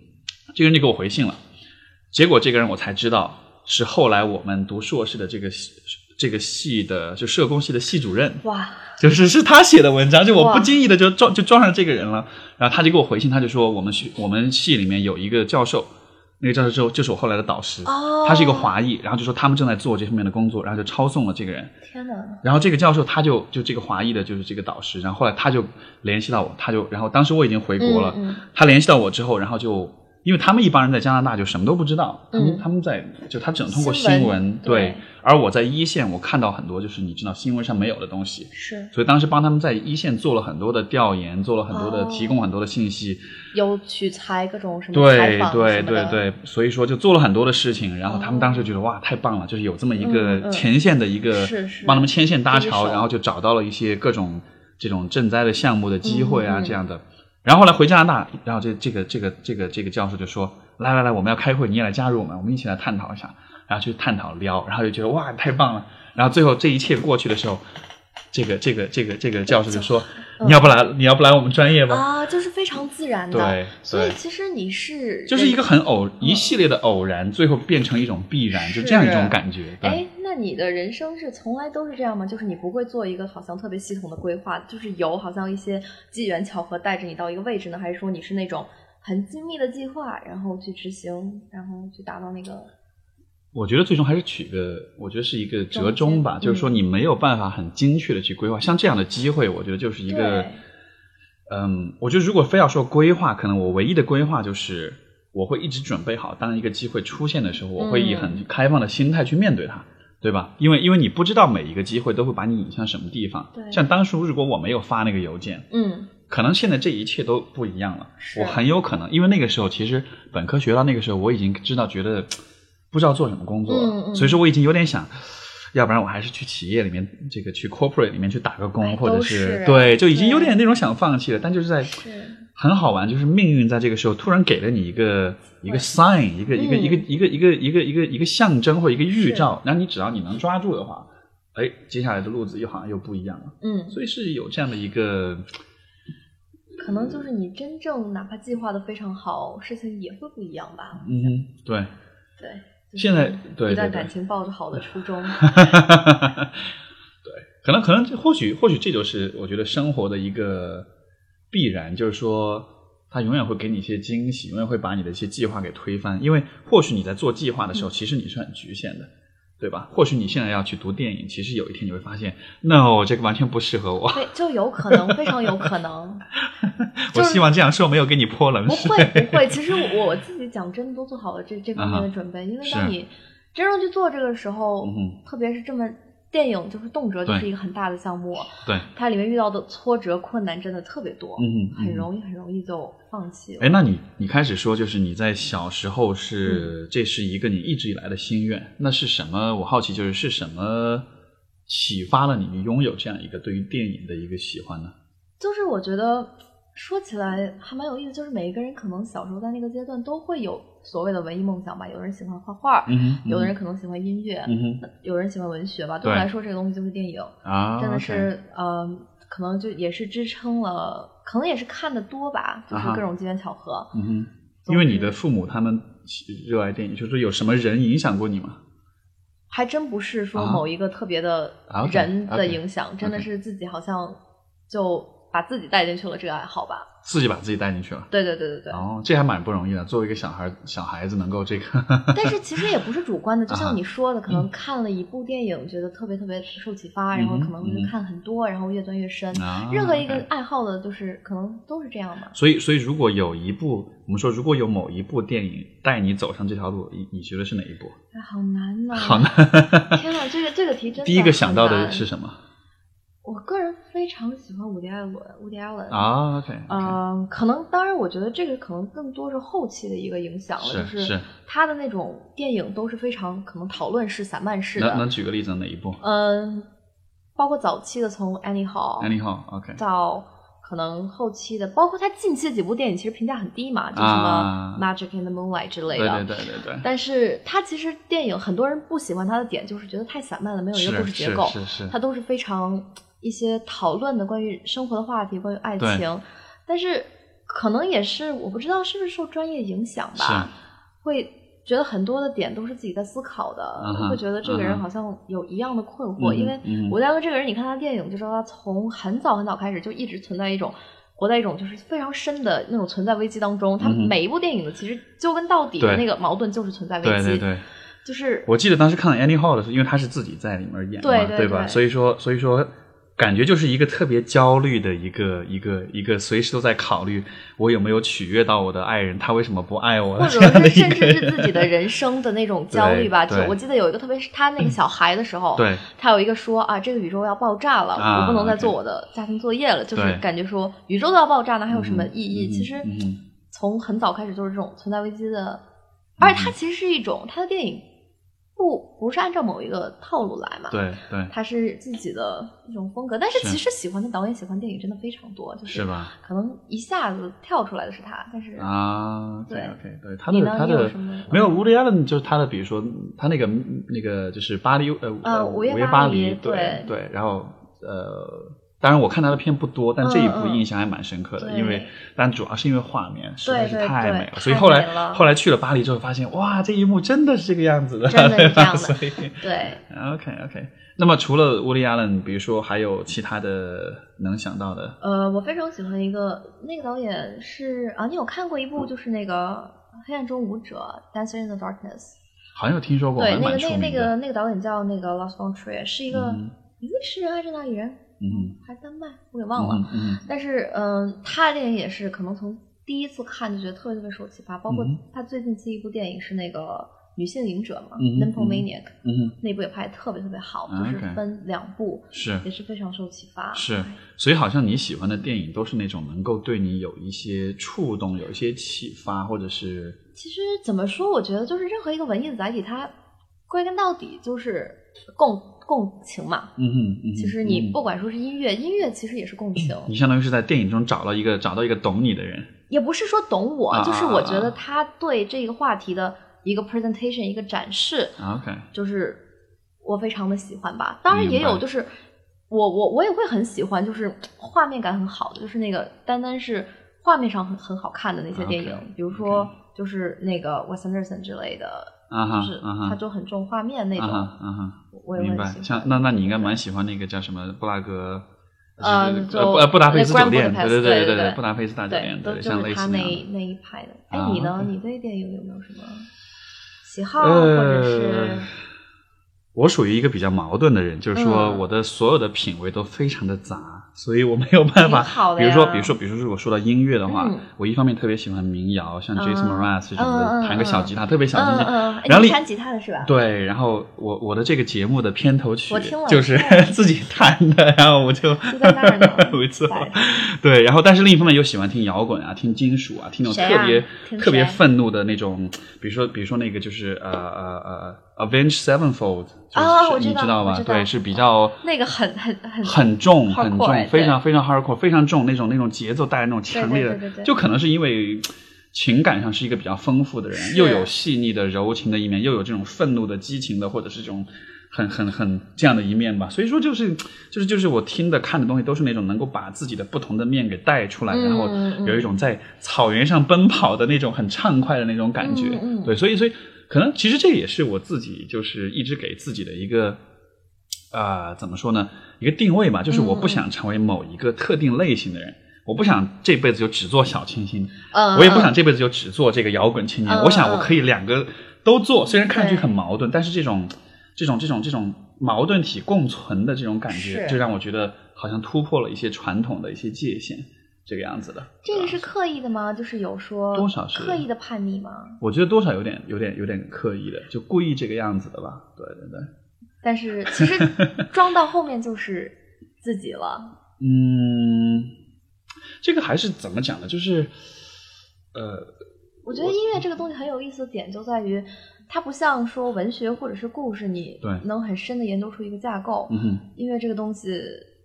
这个人就给我回信了，结果这个人我才知道是后来我们读硕士的这个这个系的就社工系的系主任，哇，就是是他写的文章，就我不经意的就撞就撞上这个人了，然后他就给我回信，他就说我们学我们系里面有一个教授。那个教授之后就是我后来的导师，哦，他是一个华裔，然后就说他们正在做这方面的工作，然后就抄送了这个人。天哪！然后这个教授他就就这个华裔的就是这个导师，然后后来他就联系到我，他就然后当时我已经回国了，嗯嗯他联系到我之后，然后就因为他们一帮人在加拿大就什么都不知道，他们、嗯。他们在就他只能通过新闻对而我在一线我看到很多就是你知道新闻上没有的东西，是。所以当时帮他们在一线做了很多的调研，做了很多的、哦。提供很多的信息，有取材各种什么采对访对什么的对对，所以说就做了很多的事情，然后他们哦当时觉得、哇太棒了，就是有这么一嗯个嗯前线的一个是是帮他们牵线搭桥，然后就找到了一些各种这种赈灾的项目的机会啊、这样的。然后后来回加拿大，然后这这个这个这个这个教授就说来来来，我们要开会，你也来加入我们，我们一起来探讨一下，然后去探讨聊，然后就觉得哇太棒了。然后最后这一切过去的时候，这个这个这个这个教授就说、你要不来你要不来我们专业吧？啊，就是非常自然的。对对所以其实你是就是一个很偶一系列的偶然，最后变成一种必然，就这样一种感觉。对，哎，那你的人生是从来都是这样吗？就是你不会做一个好像特别系统的规划，就是有好像一些机缘巧合带着你到一个位置呢，还是说你是那种很精密的计划，然后去执行，然后去达到那个？我觉得最终还是取个，我觉得是一个折中吧，就是说你没有办法很精确的去规划，像这样的机会，我觉得就是一个，嗯，我觉得如果非要说规划，可能我唯一的规划就是我会一直准备好，当一个机会出现的时候，我会以很开放的心态去面对它。对吧？因为因为你不知道每一个机会都会把你引向什么地方。对像当初如果我没有发那个邮件，嗯，可能现在这一切都不一样了。我很有可能，因为那个时候其实本科学到那个时候，我已经知道觉得不知道做什么工作，嗯嗯所以说我已经有点想，要不然我还是去企业里面这个去 corporate 里面去打个工，哎或者都是对，就已经有点那种想放弃了。但就是在是很好玩，就是命运在这个时候突然给了你一个一个 sign，一个一个嗯一个一个一个一个一个一个象征或一个预兆，然后你只要你能抓住的话，哎，接下来的路子又好像又不一样了。嗯，所以是有这样的一个可能就是你真正哪怕计划的非常好，事情也会不一样吧。嗯哼，对，对，就是现在对对对。一段感情抱着好的初衷，对，可能可能这或许或许这就是我觉得生活的一个必然，就是说它永远会给你一些惊喜，永远会把你的一些计划给推翻。因为或许你在做计划的时候，其实你是很局限的，对吧？或许你现在要去读电影，其实有一天你会发现，no，这个完全不适合我。对，就有可能，非常有可能。我希望这样说没有给你泼冷水不。会不会，其实我我自己讲真的都做好了这这方面的准备，因为当你真正去做这个时候，嗯特别是这么电影，就是动辄就是一个很大的项目，对，它里面遇到的挫折困难真的特别多，嗯嗯很容易很容易就放弃了。哎，那你你开始说，就是你在小时候嗯是、这是一个你一直以来的心愿，那是什么？我好奇，就是是什么启发了你拥有这样一个对于电影的一个喜欢呢？就是我觉得说起来还蛮有意思，就是每一个人可能小时候在那个阶段都会有所谓的文艺梦想吧，有人喜欢画画，有的人可能喜欢音乐，嗯有人喜欢文学吧。对我来说，这个东西就是电影。啊，真的是，呃，可能就也是支撑了，可能也是看的多吧，就是各种机缘巧合。嗯哼，因为你的父母他们热爱电影，就是有什么人影响过你吗？还真不是说啊某一个特别的人的影响，真的是自己好像就把自己带进去了这个爱好吧。自己把自己带进去了。对对对对对。哦，这还蛮不容易的。作为一个小孩，小孩子能够这个，但是其实也不是主观的，就像你说的，可能看了一部电影，觉得特别特别受启发，然后可能会看很多，然后越钻越深。啊任何一个爱好的，就是可能都是这样吧。所以，所以如果有一部，我们说如果有某一部电影带你走上这条路，你你觉得是哪一部？哎，好难呐！好难。天呐，这个这个题真的 第一个想到的是什么？我个人非常喜欢伍迪·艾伦，伍迪·艾伦。啊，OK，嗯、可能当然，我觉得这个可能更多是后期的一个影响了，是就是他的那种电影都是非常可能讨论式、散漫式的能能。举个例子哪一部嗯，包括早期的从《？Anyhow，OK，到可能后期的，包括他近期的几部电影，其实评价很低嘛，就什啊么《Magic in the Moonlight》之类对的。对对对对，但是他其实电影很多人不喜欢他的点，就是觉得太散漫了，没有一个故事结构。是是是，它都是非常一些讨论的关于生活的话题，关于爱情，但是可能也是我不知道是不是受专业影响吧，会觉得很多的点都是自己在思考的，会觉得这个人好像有一样的困惑，因为嗯。哼伍迪·艾伦这个人，你看他电影就知道他从很早很早开始就一直存在一种活在一种就是非常深的那种存在危机当中。他每一部电影的其实究根到底的那个矛盾就是存在危机，对对对，就是我记得当时看到 Annie Hall 的时候，因为他是自己在里面演嘛，对对吧？对。所以说，所以说，感觉就是一个特别焦虑的一个一个一个，随时都在考虑我有没有取悦到我的爱人，他为什么不爱我，或者是甚至个是自己的人生的那种焦虑吧。就我记得有一个，特别是他那个小孩的时候，对。他有一个说啊，这个宇宙要爆炸了，啊我不能再做我的家庭作业了，就是感觉说宇宙都要爆炸，了还有什么意义？嗯其实从很早开始就是这种存在危机的，而且它其实是一种他的电影不不是按照某一个套路来嘛，，对对，他是自己的一种风格。但是是其实喜欢的导演喜欢电影真的非常多，就是？可能一下子跳出来的是他，但是啊对 OK，对他的他的你有什么没有 Woody Allen 就是他的，比如说他那个那个就是巴黎呃呃午夜午夜巴黎对对，然后呃。当然，我看他的片不多，但这一部印象还蛮深刻的，对因为但主要是因为画面实在是太美了，太所以后来后来去了巴黎之后，发现哇，这一幕真的是这个样子的，真的是这样的 对。OK OK，那么除了 Woody Allen，比如说还有其他的能想到的？呃，我非常喜欢一个那个导演是啊，你有看过一部就是那个《黑暗中舞者》Dancing in the Darkness）？好像有听说过，对，那个那个那。个那个导演叫那个 Lars von Trier，是一个嗯比利时人还是哪里人？嗯还是丹麦？我给忘了。嗯嗯但是嗯、他的电影也是可能从第一次看就觉得特别特别受启发，包括嗯他最近期一部电影是那个女性影者嘛，嗯哼 n y m p h o m a n i a c 嗯哼，那部也拍的特别特别好，啊就是分两部，是也是非常受启发。是哎，所以好像你喜欢的电影都是那种能够对你有一些触动、有一些启发，或者是其实怎么说，我觉得就是任何一个文艺的载体，它归根到底就是共共情嘛。嗯哼嗯。其实你嗯不管说是音乐，音乐其实也是共情，你相当于是在电影中找到一个找到一个懂你的人。也不是说懂我，啊就是我觉得他对这个话题的一个 presentation 一个展示，啊 OK，就是我非常的喜欢吧。当然也有就是我我我也会很喜欢，就是画面感很好的，就是那个单单是画面上很很好看的那些电影比如说就是那个 Wes Anderson 之类的，啊哈就是啊哈他就很重画面那种，啊哈啊哈，我也明白。很喜欢。像那那你应该蛮喜欢那个叫什么布拉格。呃布达佩斯酒店，对对对对对布达佩斯大酒店，，都对，像类似那。那一派的。哎啊，你呢？你对电影有没有什么喜好，或者是呃，我属于一个比较矛盾的人，就是说嗯我的所有的品味都非常的杂，所以我没有办法。比如说，比如说，比如说，如果说到音乐的话嗯，我一方面特别喜欢民谣，像 Jason 嗯 Mraz 这种嗯嗯的，弹个小吉他，特别小清新。嗯嗯，哎然后你弹吉他的是吧？对，然后我我的这个节目的片头曲就是 自己弹的，然后我就就在那儿没错，对，然后但是另一方面又喜欢听摇滚啊，听金属啊，听那种特别听特别愤怒的那种，比如说比如说那个就是呃呃呃 Avenge Sevenfold，就是你知道吧？对，是比较那个很很很很重很重，非常非常 hardcore，非常重那种那种节奏带来那种强烈的对对对对，对就可能是因为。情感上是一个比较丰富的人，又有细腻的柔情的一面，又有这种愤怒的、激情的，或者是这种很很很这样的一面吧。所以说，就是就是就是我听的看的东西都是那种能够把自己的不同的面给带出来，嗯然后嗯有一种在草原上奔跑的那种很畅快的那种感觉。嗯嗯对，所以所以可能其实这也是我自己就是一直给自己的一个。啊、怎么说呢？一个定位吧，就是我不想成为某一个特定类型的人，我不想这辈子就只做小清新，嗯，我也不嗯想这辈子就只做这个摇滚青年。嗯我想我可以两个都做，虽然看上去很矛盾，但是这种这种这种这种矛盾体共存的这种感觉，就让我觉得好像突破了一些传统的一些界限，这个样子的。这个是刻意的吗？就是有说多少是刻意的叛逆吗？我觉得多少有点有点有点刻意的，就故意这个样子的吧。对对对，但是其实 装到后面就是自己了。嗯，这个还是怎么讲呢？就是呃，我觉得音乐这个东西很有意思的点就在于，它不像说文学或者是故事，你能很深的研究出一个架构。嗯哼，音乐这个东西，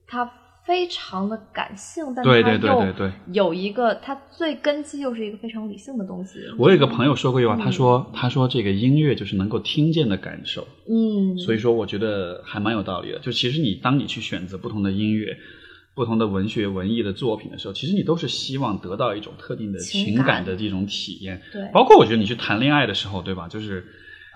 它非常的感性，但对对它又对对对。有一个它最根基又是一个非常理性的东西。我有一个朋友说过一句话，嗯他说他说这个音乐就是能够听见的感受。嗯，所以说，我觉得还蛮有道理的。就其实你当你去选择不同的音乐、不同的文学文艺的作品的时候，其实你都是希望得到一种特定的情感的这种体验。对，包括我觉得你去谈恋爱的时候，对吧？就是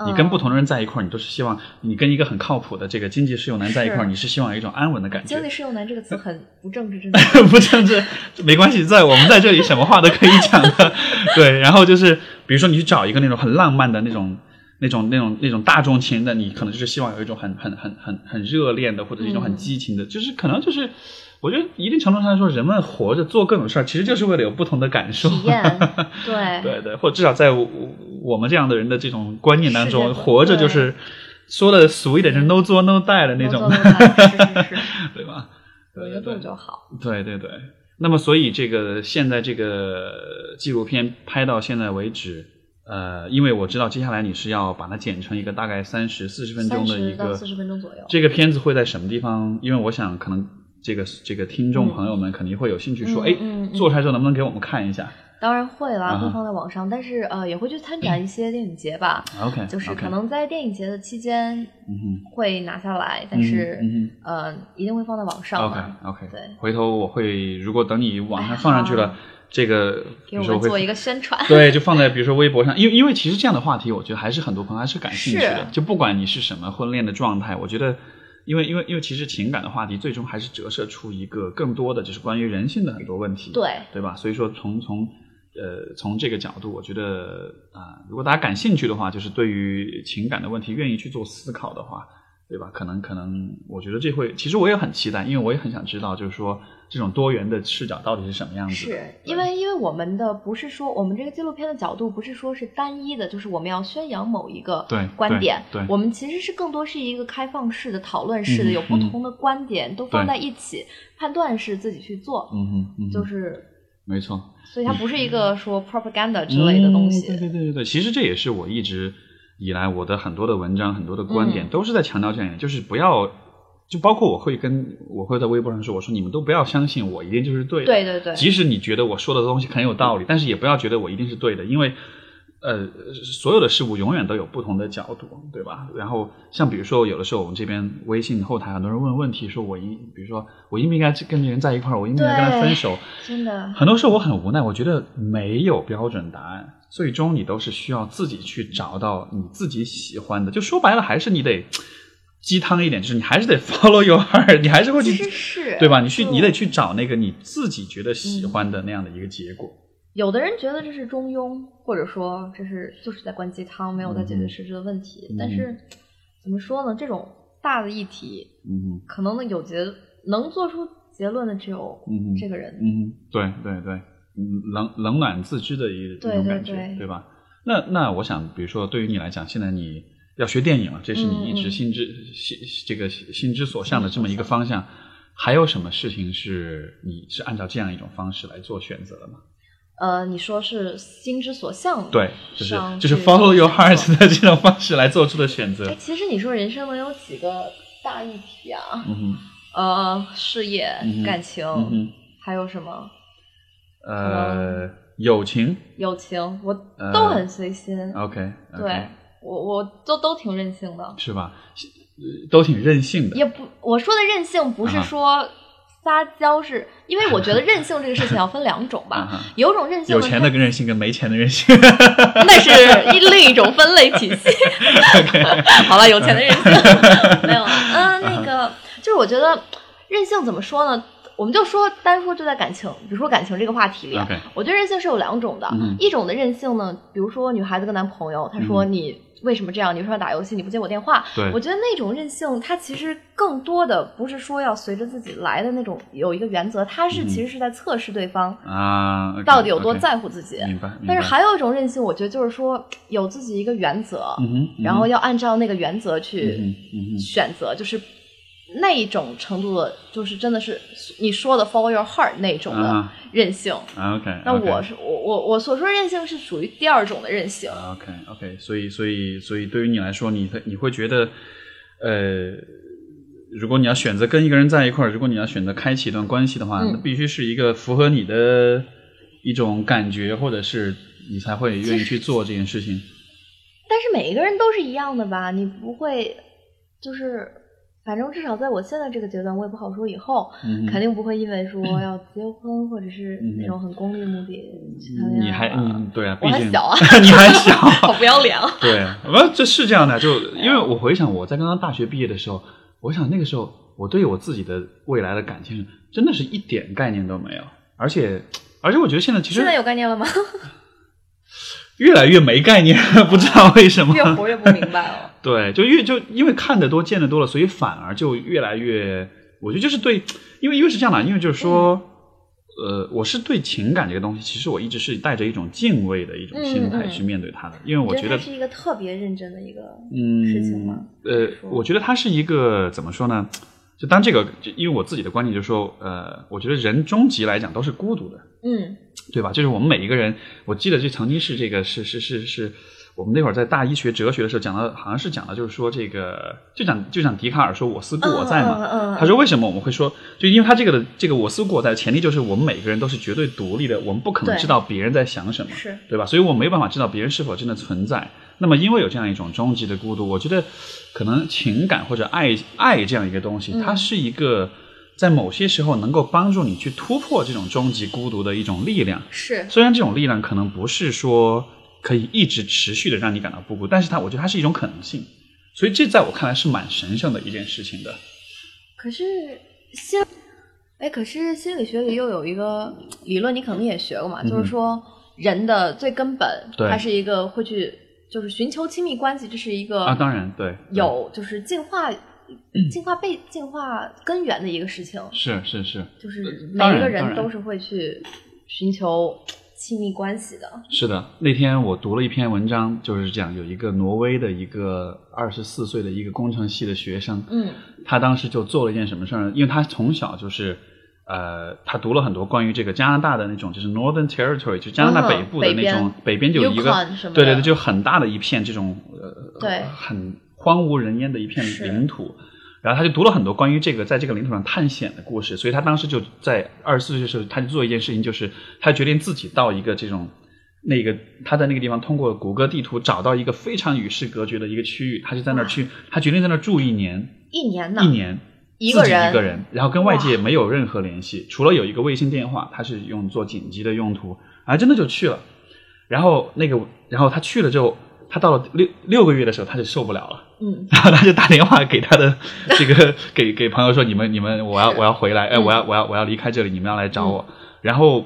你跟不同的人在一块儿，你都是希望你跟一个很靠谱的这个经济适用男在一块儿，你是希望有一种安稳的感觉。经济适用男这个词很不正直，真的 不正直，没关系，在我们在这里什么话都可以讲的。对，然后就是比如说你去找一个那种很浪漫的那种、那种、那种、那种大众情的，你可能就是希望有一种很、很、很、很、很热恋的，或者一种很激情的，就是可能就是。我觉得一定程度上来说，人们活着做各种事儿，其实就是为了有不同的感受。体验，对对对，或至少在我们这样的人的这种观念当中，活着就是说的俗一点，是 no 作 no die 的那种，对吧？有一个度就好。对对对。那么，所以这个现在这个纪录片拍到现在为止，呃，因为我知道接下来你是要把它剪成一个大概三十四十分钟的一个四十分钟左右。这个片子会在什么地方？因为我想可能。这个这个听众朋友们肯定会有兴趣说，哎，做出来之后能不能给我们看一下？当然会啦，会放在网上，但是呃，也会去参展一些电影节吧。OK，就是可能在电影节的期间会拿下来，但是呃，一定会放在网上。OK OK，对，回头我会如果等你网上放上去了，这个给我们做一个宣传。对，就放在比如说微博上，因为因为其实这样的话题，我觉得还是很多朋友还是感兴趣的。就不管你是什么婚恋的状态，我觉得。因为因为因为其实情感的话题最终还是折射出一个更多的就是关于人性的很多问题，对对吧？所以说从从呃从这个角度，我觉得啊，如果大家感兴趣的话，就是对于情感的问题愿意去做思考的话。对吧？可能可能，我觉得这会，其实我也很期待，因为我也很想知道，就是说这种多元的视角到底是什么样子。是因为因为我们的不是说我们这个纪录片的角度不是说是单一的，就是我们要宣扬某一个观点。对，我们其实是更多是一个开放式的讨论式的，有不同的观点都放在一起，判断是自己去做。嗯哼，就是没错。所以它不是一个说 propaganda 之类的东西。对对对对对，其实这也是我一直。以来，我的很多的文章、很多的观点都是在强调这样一点，就是不要，就包括我会跟我会在微博上说，我说你们都不要相信我一定就是对的，对对对，即使你觉得我说的东西很有道理，但是也不要觉得我一定是对的，因为呃，所有的事物永远都有不同的角度，对吧？然后像比如说，有的时候我们这边微信后台很多人问问题，说我应，比如说我应不应该跟这人在一块儿，我应不应该跟他分手？真的，很多时候我很无奈，我觉得没有标准答案。最终你都是需要自己去找到你自己喜欢的，就说白了还是你得鸡汤一点，就是你还是得 follow your heart，你还是会去，对吧？你去你得去找那个你自己觉得喜欢的那样的一个结果。有的人觉得这是中庸，或者说这是就是在灌鸡汤，没有在解决实质的问题。但是怎么说呢？这种大的议题，嗯，可能有结能做出结论的只有这个人。嗯，对对对。冷冷暖自知的一种感觉，对吧？那那我想，比如说，对于你来讲，现在你要学电影了，这是你一直心之心这个心之所向的这么一个方向。还有什么事情是你是按照这样一种方式来做选择的吗？呃，你说是心之所向，对，就是就是 follow your heart 的这种方式来做出的选择。哎，其实你说人生能有几个大议题啊？嗯哼，呃，事业、感情，还有什么？呃，友情，友情，我都很随心。OK，对我，我都都挺任性的，是吧？都挺任性的。也不，我说的任性不是说撒娇，是因为我觉得任性这个事情要分两种吧。有种任性，有钱的跟任性跟没钱的任性，那是一另一种分类体系。好了，有钱的任性没有了。嗯，那个就是我觉得任性怎么说呢？我们就说单说就在感情，比如说感情这个话题里，我觉得任性是有两种的。一种的任性呢，比如说女孩子跟男朋友，她说你为什么这样？你为什么打游戏？你不接我电话？我觉得那种任性，它其实更多的不是说要随着自己来的那种有一个原则，它是其实是在测试对方啊到底有多在乎自己。明白。但是还有一种任性，我觉得就是说有自己一个原则，然后要按照那个原则去选择，就是。那一种程度的，就是真的是你说的 follow your heart 那种的任性。OK，那我是我我我所说任性是属于第二种的任性。OK OK，所以所以所以对于你来说，你你会觉得，呃，如果你要选择跟一个人在一块儿，如果你要选择开启一段关系的话，那必须是一个符合你的一种感觉，或者是你才会愿意去做这件事情。但是每一个人都是一样的吧？你不会就是。反正至少在我现在这个阶段，我也不好说以后，嗯肯定不会因为说 要结婚或者是那种很功利目的去谈恋爱。你还嗯对啊，我毕竟还小啊 你还小，好不要脸啊！对，不，这是这样的，就因为我回想我在刚刚大学毕业的时候，我想那个时候我对我自己的未来的感情真的是一点概念都没有，而且而且我觉得现在其实现在有概念了吗？越来越没概念，不知道为什么。越活越不明白了。对，就越就因为看得多见得多了，所以反而就越来越，我觉得就是对，因为因为是这样的，因为就是说。呃，我是对情感这个东西，其实我一直是带着一种敬畏的一种心态去面对它的，因为我觉得它是一个特别认真的一个嗯，事情吗？呃，我觉得它是一个怎么说呢？就当这个，就因为我自己的观点就是说，呃，我觉得人终极来讲都是孤独的，嗯对吧？就是我们每一个人，我记得就曾经是这个是是是是，我们那会儿在大一学哲学的时候讲到，好像是讲的就是说这个，就讲就讲笛卡尔说我思故我在嘛，嗯嗯嗯他说为什么我们会说，就因为他这个的这个我思故我在的前提就是我们每个人都是绝对独立的，我们不可能知道别人在想什么，是对吧？所以我没有办法知道别人是否真的存在。那么因为有这样一种终极的孤独，我觉得可能情感或者爱爱这样一个东西，嗯它是一个在某些时候能够帮助你去突破这种终极孤独的一种力量。是虽然这种力量可能不是说可以一直持续的让你感到不孤，但是它我觉得它是一种可能性。所以这在我看来是蛮神圣的一件事情的。可是心，哎，可是心理学里又有一个理论，你可能也学过嘛，就是说人的最根本，它是一个会去就是寻求亲密关系，这是一个啊，当然对，有就是进化。进化被进化根源的一个事情，是是是就是每一个人都是会去寻求亲密关系的。是的。那天我读了一篇文章，就是讲有一个挪威的一个二十四岁的一个工程系的学生，嗯他当时就做了一件什么事儿呢？因为他从小就是，呃，他读了很多关于这个加拿大的那种，就是 Northern Territory，就加拿大嗯北部的那种，北边就有一个对对对，就很大的一片这种呃，对很荒无人烟的一片领土。然后他就读了很多关于这个在这个领土上探险的故事，所以他当时就在二十四岁的时候，他就做一件事情，就是他决定自己到一个这种那个他在那个地方通过谷歌地图找到一个非常与世隔绝的一个区域，他就在那儿去，他决定在那儿住一年。一年呢，一年，一个人一个人，然后跟外界没有任何联系，除了有一个卫星电话，他是用做紧急的用途，啊，真的就去了。然后那个，然后他去了之后，他到了六六个月的时候，他就受不了了，嗯。然 后他就打电话给他的 这个给给朋友说：“你们你们，我要我要回来，哎，嗯我要我要我要离开这里，你们要来找我。然后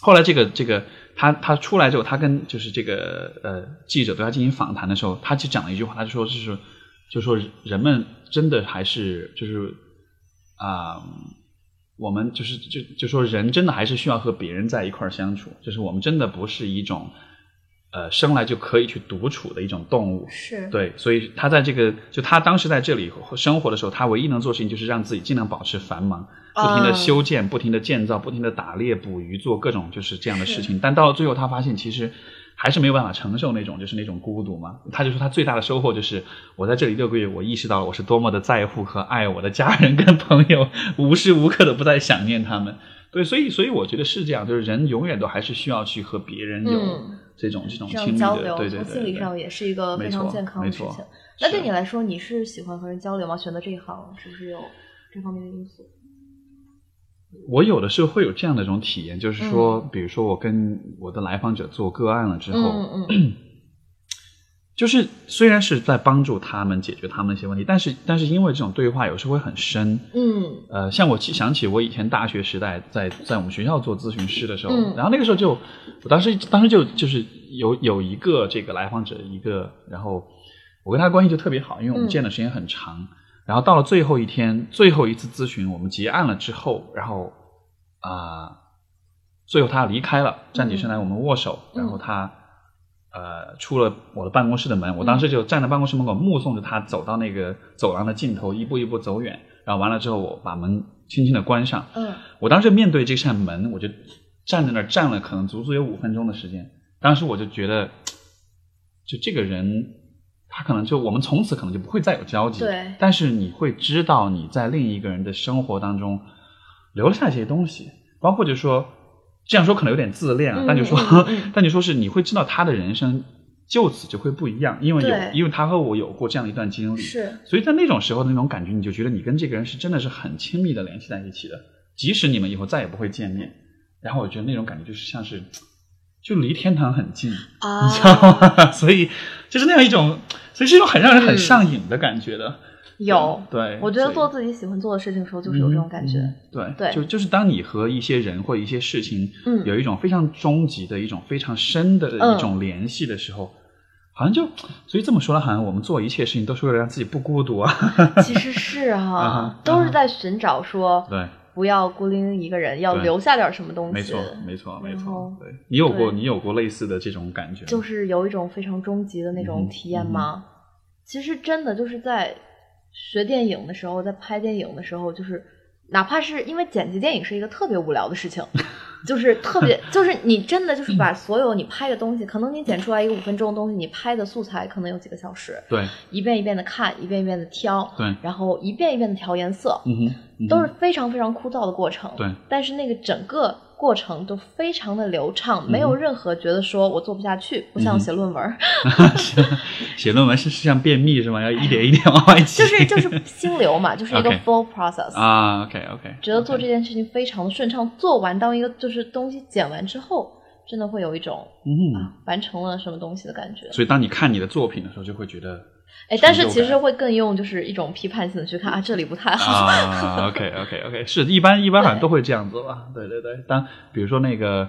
后来这个这个他他出来之后，他跟就是这个呃记者对他进行访谈的时候，他就讲了一句话，他就说就是就说人们真的还是就是啊、我们就是就就说人真的还是需要和别人在一块儿相处，就是我们真的不是一种呃生来就可以去独处的一种动物。是对，所以他在这个就他当时在这里生活的时候，他唯一能做的事情就是让自己尽量保持繁忙，不停的啊修建、不停的建造、不停的打猎、捕鱼，做各种就是这样的事情。但到了最后，他发现其实还是没有办法承受那种就是那种孤独嘛。他就说他最大的收获就是我在这里六个月，我意识到了我是多么的在乎和爱我的家人跟朋友，无时无刻的不在想念他们。对，所以所以我觉得是这样，就是人永远都还是需要去和别人有嗯这种、这种这亲密的，样交流，对对对从心理对上也是一个非常健康的事情。那对你来说，你是喜欢和人交流吗？选择这一行是不是有这方面的因素？我有的时候会有这样的一种体验，就是说，比如说我跟我的来访者做个案了之后，嗯嗯 就是虽然是在帮助他们解决他们一些问题，但是但是因为这种对话有时候会很深，嗯。呃，像我记想起我以前大学时代在在我们学校做咨询师的时候，嗯。然后那个时候就，我当时当时就就是有有一个这个来访者一个，然后我跟他关系就特别好，因为我们嗯。见的时间很长，然后到了最后一天最后一次咨询，我们结案了之后，然后啊、最后他离开了，站起身来我们握手，嗯然后他。呃，出了我的办公室的门，我当时就站在办公室门口，目送着他走到那个走廊的尽头，一步一步走远。然后完了之后，我把门轻轻的关上。嗯我当时面对这扇门，我就站在那儿站了，可能足足有五分钟的时间。当时我就觉得，就这个人，他可能就我们从此可能就不会再有交集。对但是你会知道你在另一个人的生活当中留下一些东西，包括就是说，这样说可能有点自恋啊，嗯但就说，但就说是你会知道他的人生就此就会不一样，因为有因为他和我有过这样一段经历，是所以在那种时候的那种感觉，你就觉得你跟这个人是真的是很亲密的联系在一起的，即使你们以后再也不会见面，然后我觉得那种感觉就是像是就离天堂很近，啊你知道吗？所以就是那样一种，所以是一种很让人很嗯上瘾的感觉的。有，对，我觉得做自己喜欢做的事情的时候，就是有这种感觉。嗯对对就就是当你和一些人或一些事情，嗯有一种非常终极的一种非常深的嗯一种联系的时候，好像就所以这么说来，好像我们做一切事情都是为了让自己不孤独啊。其实是啊哈哈，都是在寻找说对，不要孤零零一个人，要留下点什么东西。没错，没错，没错。对你有过你有过类似的这种感觉吗？就是有一种非常终极的那种体验吗？其实真的就是在学电影的时候，在拍电影的时候，就是哪怕是因为剪辑电影是一个特别无聊的事情，就是特别就是你真的就是把所有你拍的东西，可能你剪出来一个五分钟的东西，你拍的素材可能有几个小时，对一遍一遍的看，一遍一遍的挑，对，然后一遍一遍的调颜色，嗯哼，嗯哼都是非常非常枯燥的过程。对，但是那个整个过程都非常的流畅，嗯没有任何觉得说我做不下去，不像写论文儿，写论文是是像便秘是吗？要 一点一点往外挤。就是就是心流嘛，就是一个 flow process。啊，OK OK，觉得做这件事情非常的顺畅，做完当一个就是东西剪完之后，真的会有一种嗯，啊完成了什么东西的感觉。所以当你看你的作品的时候，就会觉得哎，但是其实会更用就是一种批判性的去看啊，这里不太好。啊，OK OK OK，是一般一般好像都会这样子吧？对对对，当比如说那个。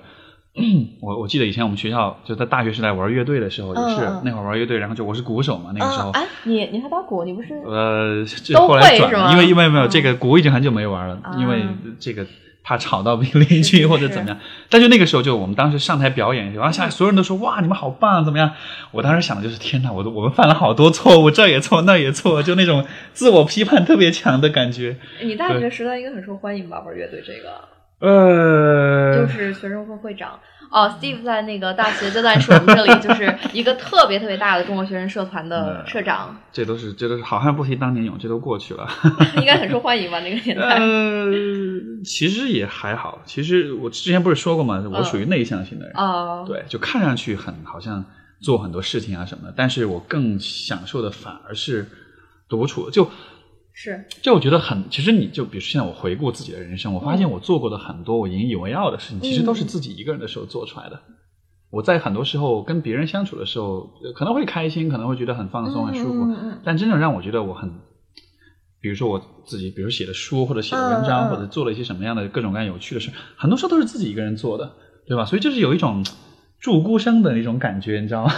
我我记得以前我们学校就在大学时代玩乐队的时候，也是、那会儿玩乐队，然后就我是鼓手嘛，那个时候，嗯，哎，你你还打鼓？你不是呃，这都后来转因为因为没有嗯这个鼓已经很久没玩了，啊因为这个怕吵到邻邻居或者怎么样。但就那个时候，就我们当时上台表演，然后下来所有人都说哇，你们好棒，怎么样？我当时想的就是天哪，我都我们犯了好多错误，这也错那也错，就那种自我批判特别强的感觉。你大学时代应该很受欢迎吧？玩乐队这个。呃，就是学生会会长。哦，Steve 在那个大学阶段是我们这里就是一个特别特别大的中国学生社团的 社长，这都是这都是好汉不提当年勇，这都过去了。应该很受欢迎吧？那个年代。呃，其实也还好。其实我之前不是说过吗？我属于内向型的人。哦，对，就看上去很好像做很多事情啊什么的，但是我更享受的反而是独处。就是。就我觉得很，其实你就比如说现在我回顾自己的人生，我发现我做过的很多我引以为傲的事情，其实都是自己一个人的时候做出来的。我在很多时候跟别人相处的时候，呃可能会开心，可能会觉得很放松、很舒服，嗯嗯嗯。但真正让我觉得我很，比如说我自己，比如写的书或者写的文章，或者做了一些什么样的各种各样有趣的事，很多时候都是自己一个人做的，对吧？所以就是有一种祝孤生的那种感觉，你知道吗？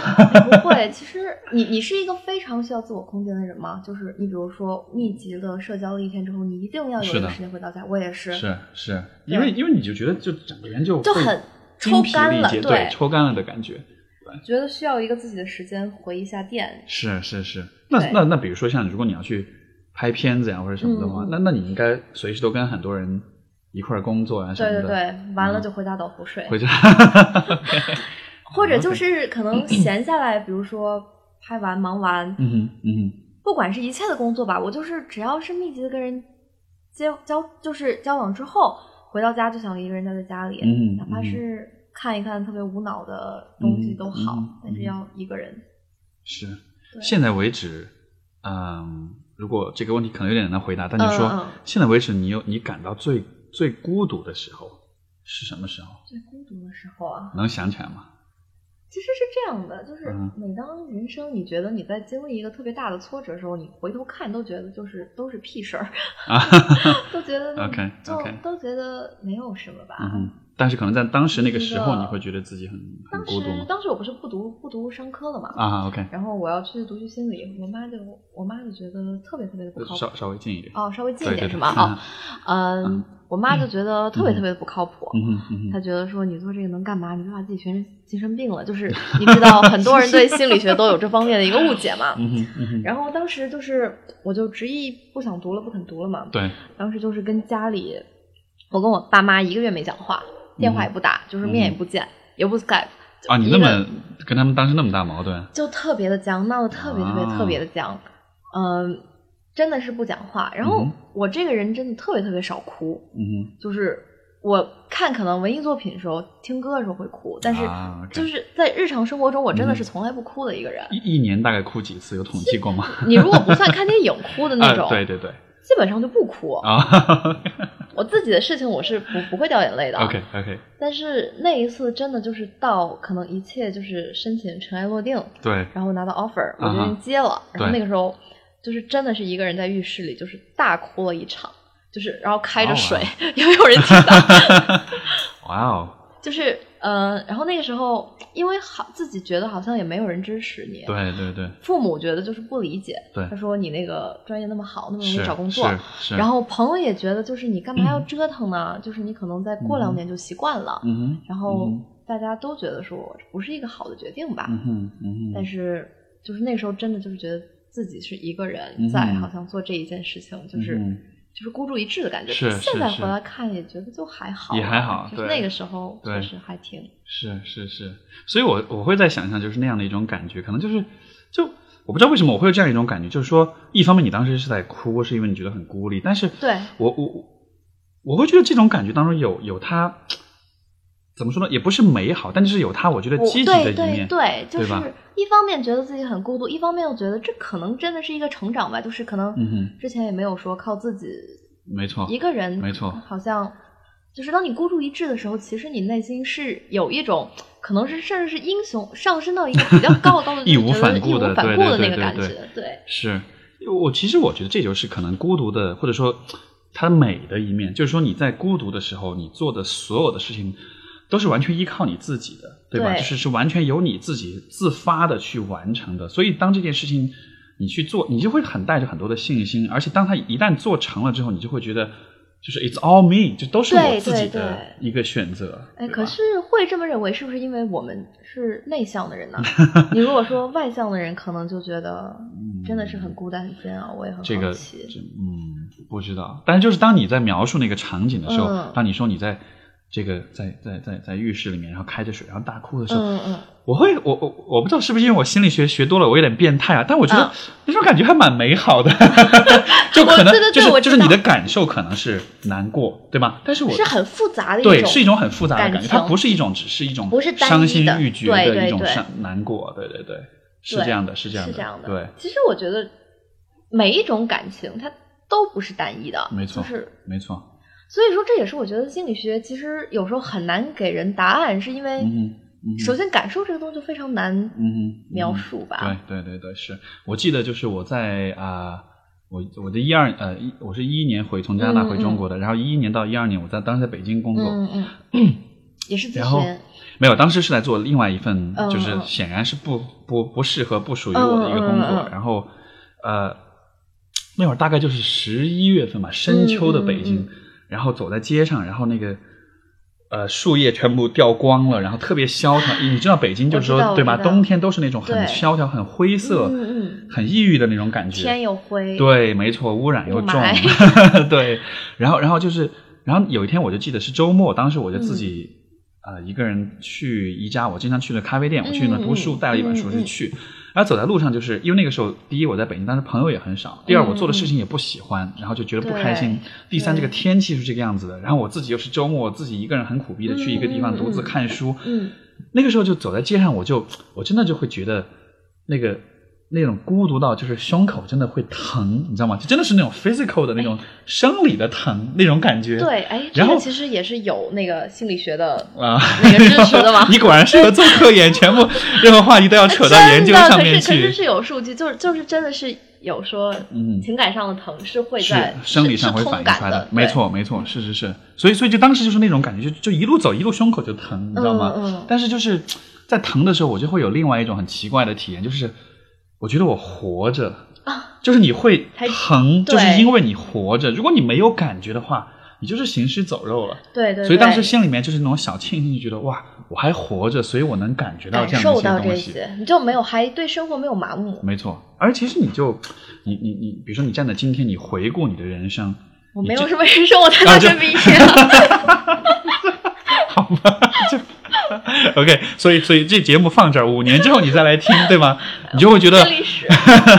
不会。其实你你是一个非常需要自我空间的人吗？就是你比如说密集的社交了一天之后，你一定要有一个时间回到家。我也是，是是，因为因为你就觉得就整个人就就很抽干了，对，抽干了的感觉。觉得需要一个自己的时间回一下电。是是是，那那那比如说像如果你要去拍片子呀或者什么的话，那那你应该随时都跟很多人一块儿工作啊什么的。对对对，完了就回家倒壶睡。回家。或者就是可能闲下来，比如说拍完忙完，嗯哼嗯哼，不管是一切的工作吧，我就是只要是密集的跟人接交，就是交往之后，回到家就想一个人待在家里，嗯哪怕是看一看特别无脑的东西都好，但是要一个人。是。现在为止，嗯，如果这个问题可能有点难回答，但你说、现在为止，你有你感到最最孤独的时候是什么时候？最孤独的时候啊，能想起来吗？其实是这样的，就是嗯每当人生你觉得你在经历一个特别大的挫折的时候，你回头看都觉得就是都是屁事儿，啊，都觉得 OK，就 OK 都觉得没有什么吧。但是可能在当时那个时候，你会觉得自己很很当孤独当？时当时我不是不读不读商科了嘛，啊，OK，然后我要去读去心理，我妈就我妈就觉得特别特别的不靠谱。稍稍微近一点。哦，稍微近一点是吗？哦，嗯，我妈就觉得特别特别的不靠谱。嗯她觉得说你做这个能干嘛？你别把自己学成精神病了。就是你知道，很多人对心理学都有这方面的一个误解嘛。嗯哼嗯，然后当时就是，我就执意不想读了，不肯读了嘛。对，当时就是跟家里，我跟我爸妈一个月没讲话，电话也不打，就是面也不见，也不 Skype。啊，你那么跟他们当时那么大矛盾，就特别的僵，闹得特别特别啊特别的僵，嗯、真的是不讲话。然后嗯我这个人真的特别特别少哭，嗯就是我看可能文艺作品的时候，听歌的时候会哭，但是就是在日常生活中，我真的是从来不哭的一个人。一一年大概哭几次？有统计过吗？你如果不算看电影哭的那种，啊，对对对，基本上就不哭。啊 我自己的事情我是不不会掉眼泪的。，OK OK，但是那一次真的就是到可能一切就是申请尘埃落定，对，然后拿到 offer，我啊哈决定接了。然后那个时候就是真的是一个人在浴室里，就是大哭了一场，就是然后开着哦水，也没有人听到？哇哦，就是呃，然后那个时候因为好自己觉得好像也没有人支持你，对对对，父母觉得就是不理解，对他说你那个专业那么好，那么容易找工作，是是，然后朋友也觉得就是你干嘛要折腾呢？就是你可能再过两年就习惯了，嗯哼，然后嗯大家都觉得说不是一个好的决定吧。嗯哼嗯哼，但是就是那时候真的就是觉得自己是一个人嗯在，好像做这一件事情，就是、嗯就是孤注一掷的感觉。是现在回来看也觉得就还好啊，也还好就是那个时候对确实还挺是是是，所以我我会在想象就是那样的一种感觉，可能就是就我不知道为什么我会有这样一种感觉，就是说一方面你当时是在哭，是因为你觉得很孤立，但是对我我我我会觉得这种感觉当中有有它怎么说呢，也不是美好，但就是有它我觉得我积极的对对一面，对，就对就是一方面觉得自己很孤独，一方面又觉得这可能真的是一个成长吧，就是可能之前也没有说靠自己没错，一个人，没错好像就是当你孤注一掷的时候，其实你内心是有一种可能是甚至是英雄上升到一个比较高高的 义无反顾义无的对反顾的对对对那个感觉，对。是我其实我觉得这就是可能孤独的，或者说它美的一面，就是说你在孤独的时候，你做的所有的事情都是完全依靠你自己的，对吧？对就是是完全由你自己自发的去完成的。所以当这件事情你去做，你就会很带着很多的信心，而且当它一旦做成了之后，你就会觉得。就是 it's all me，就都是我对自己对的一个选择。哎，可是会这么认为，是不是因为我们是内向的人呢？你如果说外向的人，可能就觉得真的是很孤单、很煎熬。我也很这个好奇。这嗯不知道，但是就是当你在描述那个场景的时候，嗯当你说你在这个在在在在浴室里面，然后开着水，然后大哭的时候，嗯嗯，我会我我我不知道是不是因为我心理学学多了，我有点变态啊，但我觉得嗯那种感觉还蛮美好的，就可能我对对对就是就是你的感受可能是难过，对吗？但是我是很复杂的一对，是一种很复杂的感觉，它不是一种只是一种不是单伤心欲绝的一种伤难过，对对对，是对这样的，是这样的，是这样的。对，其实我觉得每一种感情它都不是单一的，没错就是没错，所以说这也是我觉得心理学其实有时候很难给人答案，是因为首先感受这个东西就非常难嗯描述吧。对对对对，是。我记得就是我在啊、我我的一二呃，一我是一一年回从加拿大回中国的，然后一一年到一二年我在当时在北京工作，嗯嗯，也是咨然后询，没有，当时是在做另外一份，嗯就是嗯显然是不不不适合不属于我的一个工作，然后呃那会儿大概就是十一月份吧，深秋的北京，嗯嗯然后走在街上，然后那个。呃，树叶全部掉光了，然后特别萧条。你知道北京就是说，对吧？冬天都是那种很萧条、很灰色、很抑郁的那种感觉。天又灰，对，没错，污染又雾重霾，对，然后然后就是，然后有一天我就记得是周末，当时我就自嗯己、呃一个人去一家我经常去的咖啡店，我去那嗯读书，嗯带了一本书就去，然后走在路上，就是因为那个时候，第一我在北京，当时朋友也很少；第二嗯我做的事情也不喜欢，然后就觉得不开心；第三这个天气是这个样子的，然后我自己又是周末自己一个人很苦逼的去一个地方独自嗯。看书，嗯，那个时候就走在街上，我就我真的就会觉得那个那种孤独到就是胸口真的会疼，你知道吗？就真的是那种 physical 的那种生理的疼那种感觉。对，哎，这然后个其实也是有那个心理学的啊，那个支持的嘛 你果然适合做科研，全部任何话题都要扯到研究上面去。可是可是是有数据，就是就是真的是有说，嗯情感上的疼是会是在生理上会反映出来的，没。错没错，是是是，所以所以就当时就是那种感觉，就就一路走一路胸口就疼，你知道吗？嗯嗯但是就是在疼的时候，我就会有另外一种很奇怪的体验，就是我觉得我活着啊，就是你会才疼，就是因为你活着。如果你没有感觉的话，你就是行尸走肉了。对对，所以当时心里面就是那种小庆幸，就觉得哇，我还活着，所以我能感觉到感这样的一受到这些东西。你就没有还对生活没有麻木。没错，而其实你就，你你你，比如说你站在今天，你回顾你的人生，我没有什么人生，我才啊这大学毕业。好吧，就 OK，所以所以这节目放这儿，五年之后你再来听，对吗？你就会觉得这历史，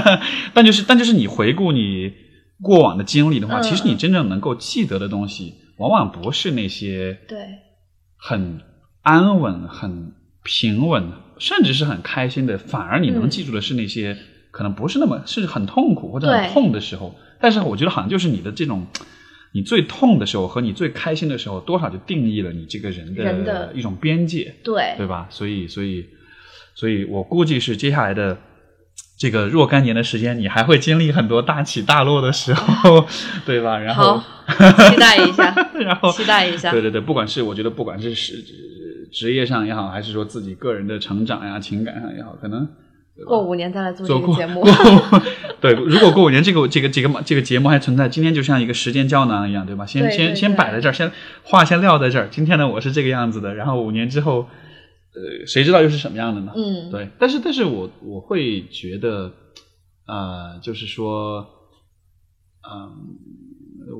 但就是但就是你回顾你过往的经历的话，嗯其实你真正能够记得的东西，往往不是那些对很安稳、很平稳，甚至是很开心的，反而你能嗯记住的是那些可能不是那么是很痛苦或者很痛的时候。但是我觉得好像就是你的这种。你最痛的时候和你最开心的时候，多少就定义了你这个人人的一种边界。对对吧？所以，所以，所以我估计是接下来的这个若干年的时间，你还会经历很多大起大落的时候，对吧？然后，期待一下，然后期待一下对对对，不管是我觉得，不管是是职职业上也好，还是说自己个人的成长呀、情感上也好，可能过五年再来做这做过个节目过。对，如果过五年这个这个这个这个节目还存在，今天就像一个时间胶囊一样，对吧？先先先摆在这儿，先话先撂在这儿。今天呢，我是这个样子的，然后五年之后，呃，谁知道又是什么样的呢？嗯，对，但是但是我我会觉得，呃，就是说，嗯、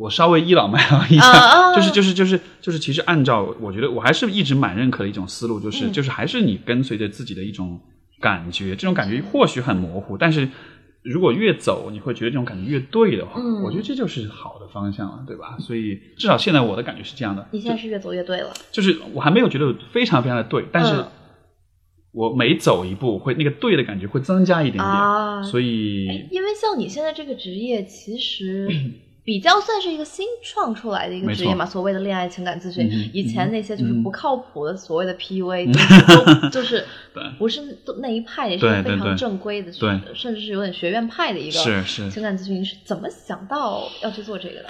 我稍微倚老卖老一下，就是就是就是就是，其实按照我觉得我还是一直蛮认可的一种思路，就是、嗯就是还是你跟随着自己的一种感觉，这种感觉或许很模糊，但是如果越走，你会觉得这种感觉越对的话，嗯我觉得这就是好的方向了，对吧？所以至少现在我的感觉是这样的，你现在是越走越对了。就是我还没有觉得非常非常的对，但是嗯我每走一步，会那个对的感觉会增加一点点，啊所以因为像你现在这个职业，其实 比较算是一个新创出来的一个职业嘛，所谓的恋爱情感咨询嗯，以前那些就是嗯不靠谱的所谓的 PUA，就是都就是不是那一派，也是非常正规的，对。甚至是有点学院派的一个是是。情感咨询。你是怎么想到要去做这个的？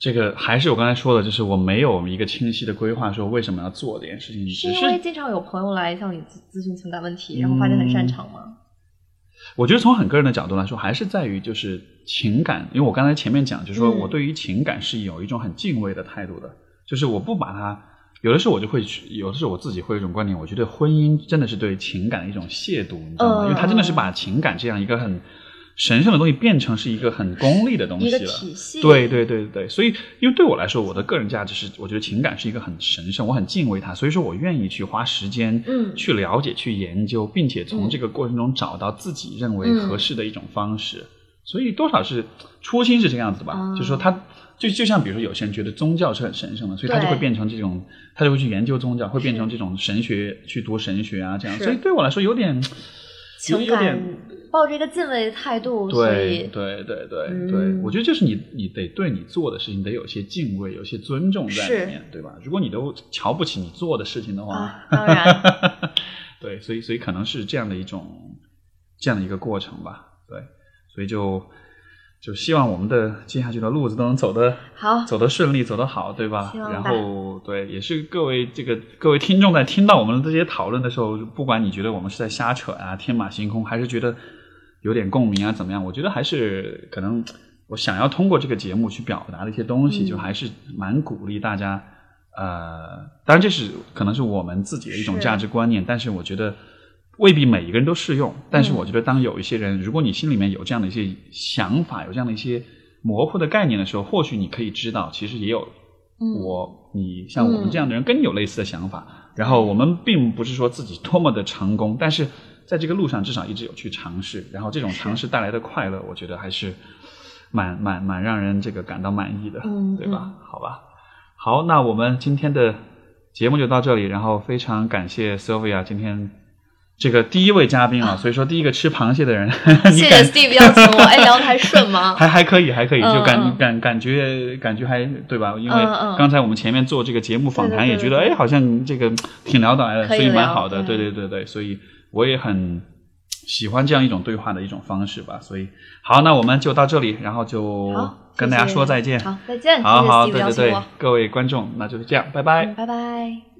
这个还是我刚才说的，就是我没有一个清晰的规划，说为什么要做这件事情，是因为经常有朋友来向你咨咨询情感问题，然后发现很擅长吗？我觉得从很个人的角度来说，还是在于就是情感，因为我刚才前面讲，就是说嗯。我对于情感是有一种很敬畏的态度的，就是我不把它，有的时候我就会去，有的时候我自己会有一种观点，我觉得婚姻真的是对情感的一种亵渎，你知道吗？嗯。因为它真的是把情感这样一个很神圣的东西变成是一个很功利的东西了。体系，对对对对，所以因为对我来说，我的个人价值是，我觉得情感是一个很神圣，我很敬畏它，所以说我愿意去花时间，嗯。去了解、去研究，并且从嗯这个过程中找到自己认为嗯合适的一种方式。所以多少是初心是这个样子吧，哦就是说他就就像比如说有些人觉得宗教是很神圣的，所以他就会变成这种，他就会去研究宗教，会变成这种神学，去读神学啊这样。所以对我来说有点有情有点感抱着一个敬畏的态度，所对以对对对嗯。对，我觉得就是你你得对你做的事情得有些敬畏，有些尊重在里面，对吧？如果你都瞧不起你做的事情的话，啊，当然，对，所以所以可能是这样的一种这样的一个过程吧，对，所以就就希望我们的接下去的路子都能走得好，走得顺利，走得好，对吧然后对，也是各位这个各位听众在听到我们这些讨论的时候，不管你觉得我们是在瞎扯啊、天马行空，还是觉得有点共鸣啊，怎么样？我觉得还是可能我想要通过这个节目去表达的一些东西，嗯就还是蛮鼓励大家。呃，当然这是可能是我们自己的一种价值观念，但是我觉得未必每一个人都适用。但是嗯我觉得，当有一些人，如果你心里面有这样的一些想法，有这样的一些模糊的概念的时候，或许你可以知道，其实也有嗯我你像我们这样的人跟你有类似的想法。然后我们并不是说自己多么的成功，但是在这个路上至少一直有去尝试，然后这种尝试带来的快乐，我觉得还是蛮蛮蛮让人这个感到满意的，嗯对吧？好吧，好，那我们今天的节目就到这里，然后非常感谢 Sylvia 今天这个第一位嘉宾啊，所以说第一个吃螃蟹的人，你谢谢 Steve 邀请我，哎，聊得还顺吗？还还可以，还可以，嗯就感、嗯感感觉感觉还对吧？因为刚才我们前面做这个节目访谈，也觉得哎，好像这个挺聊得来的，所以蛮好的。对对对对对，所以我也很喜欢这样一种对话的一种方式吧。所以好，那我们就到这里，然后就，跟大家说再见。好，再见，好好，对对对，，各位观众，那就是这样，拜拜。嗯拜拜。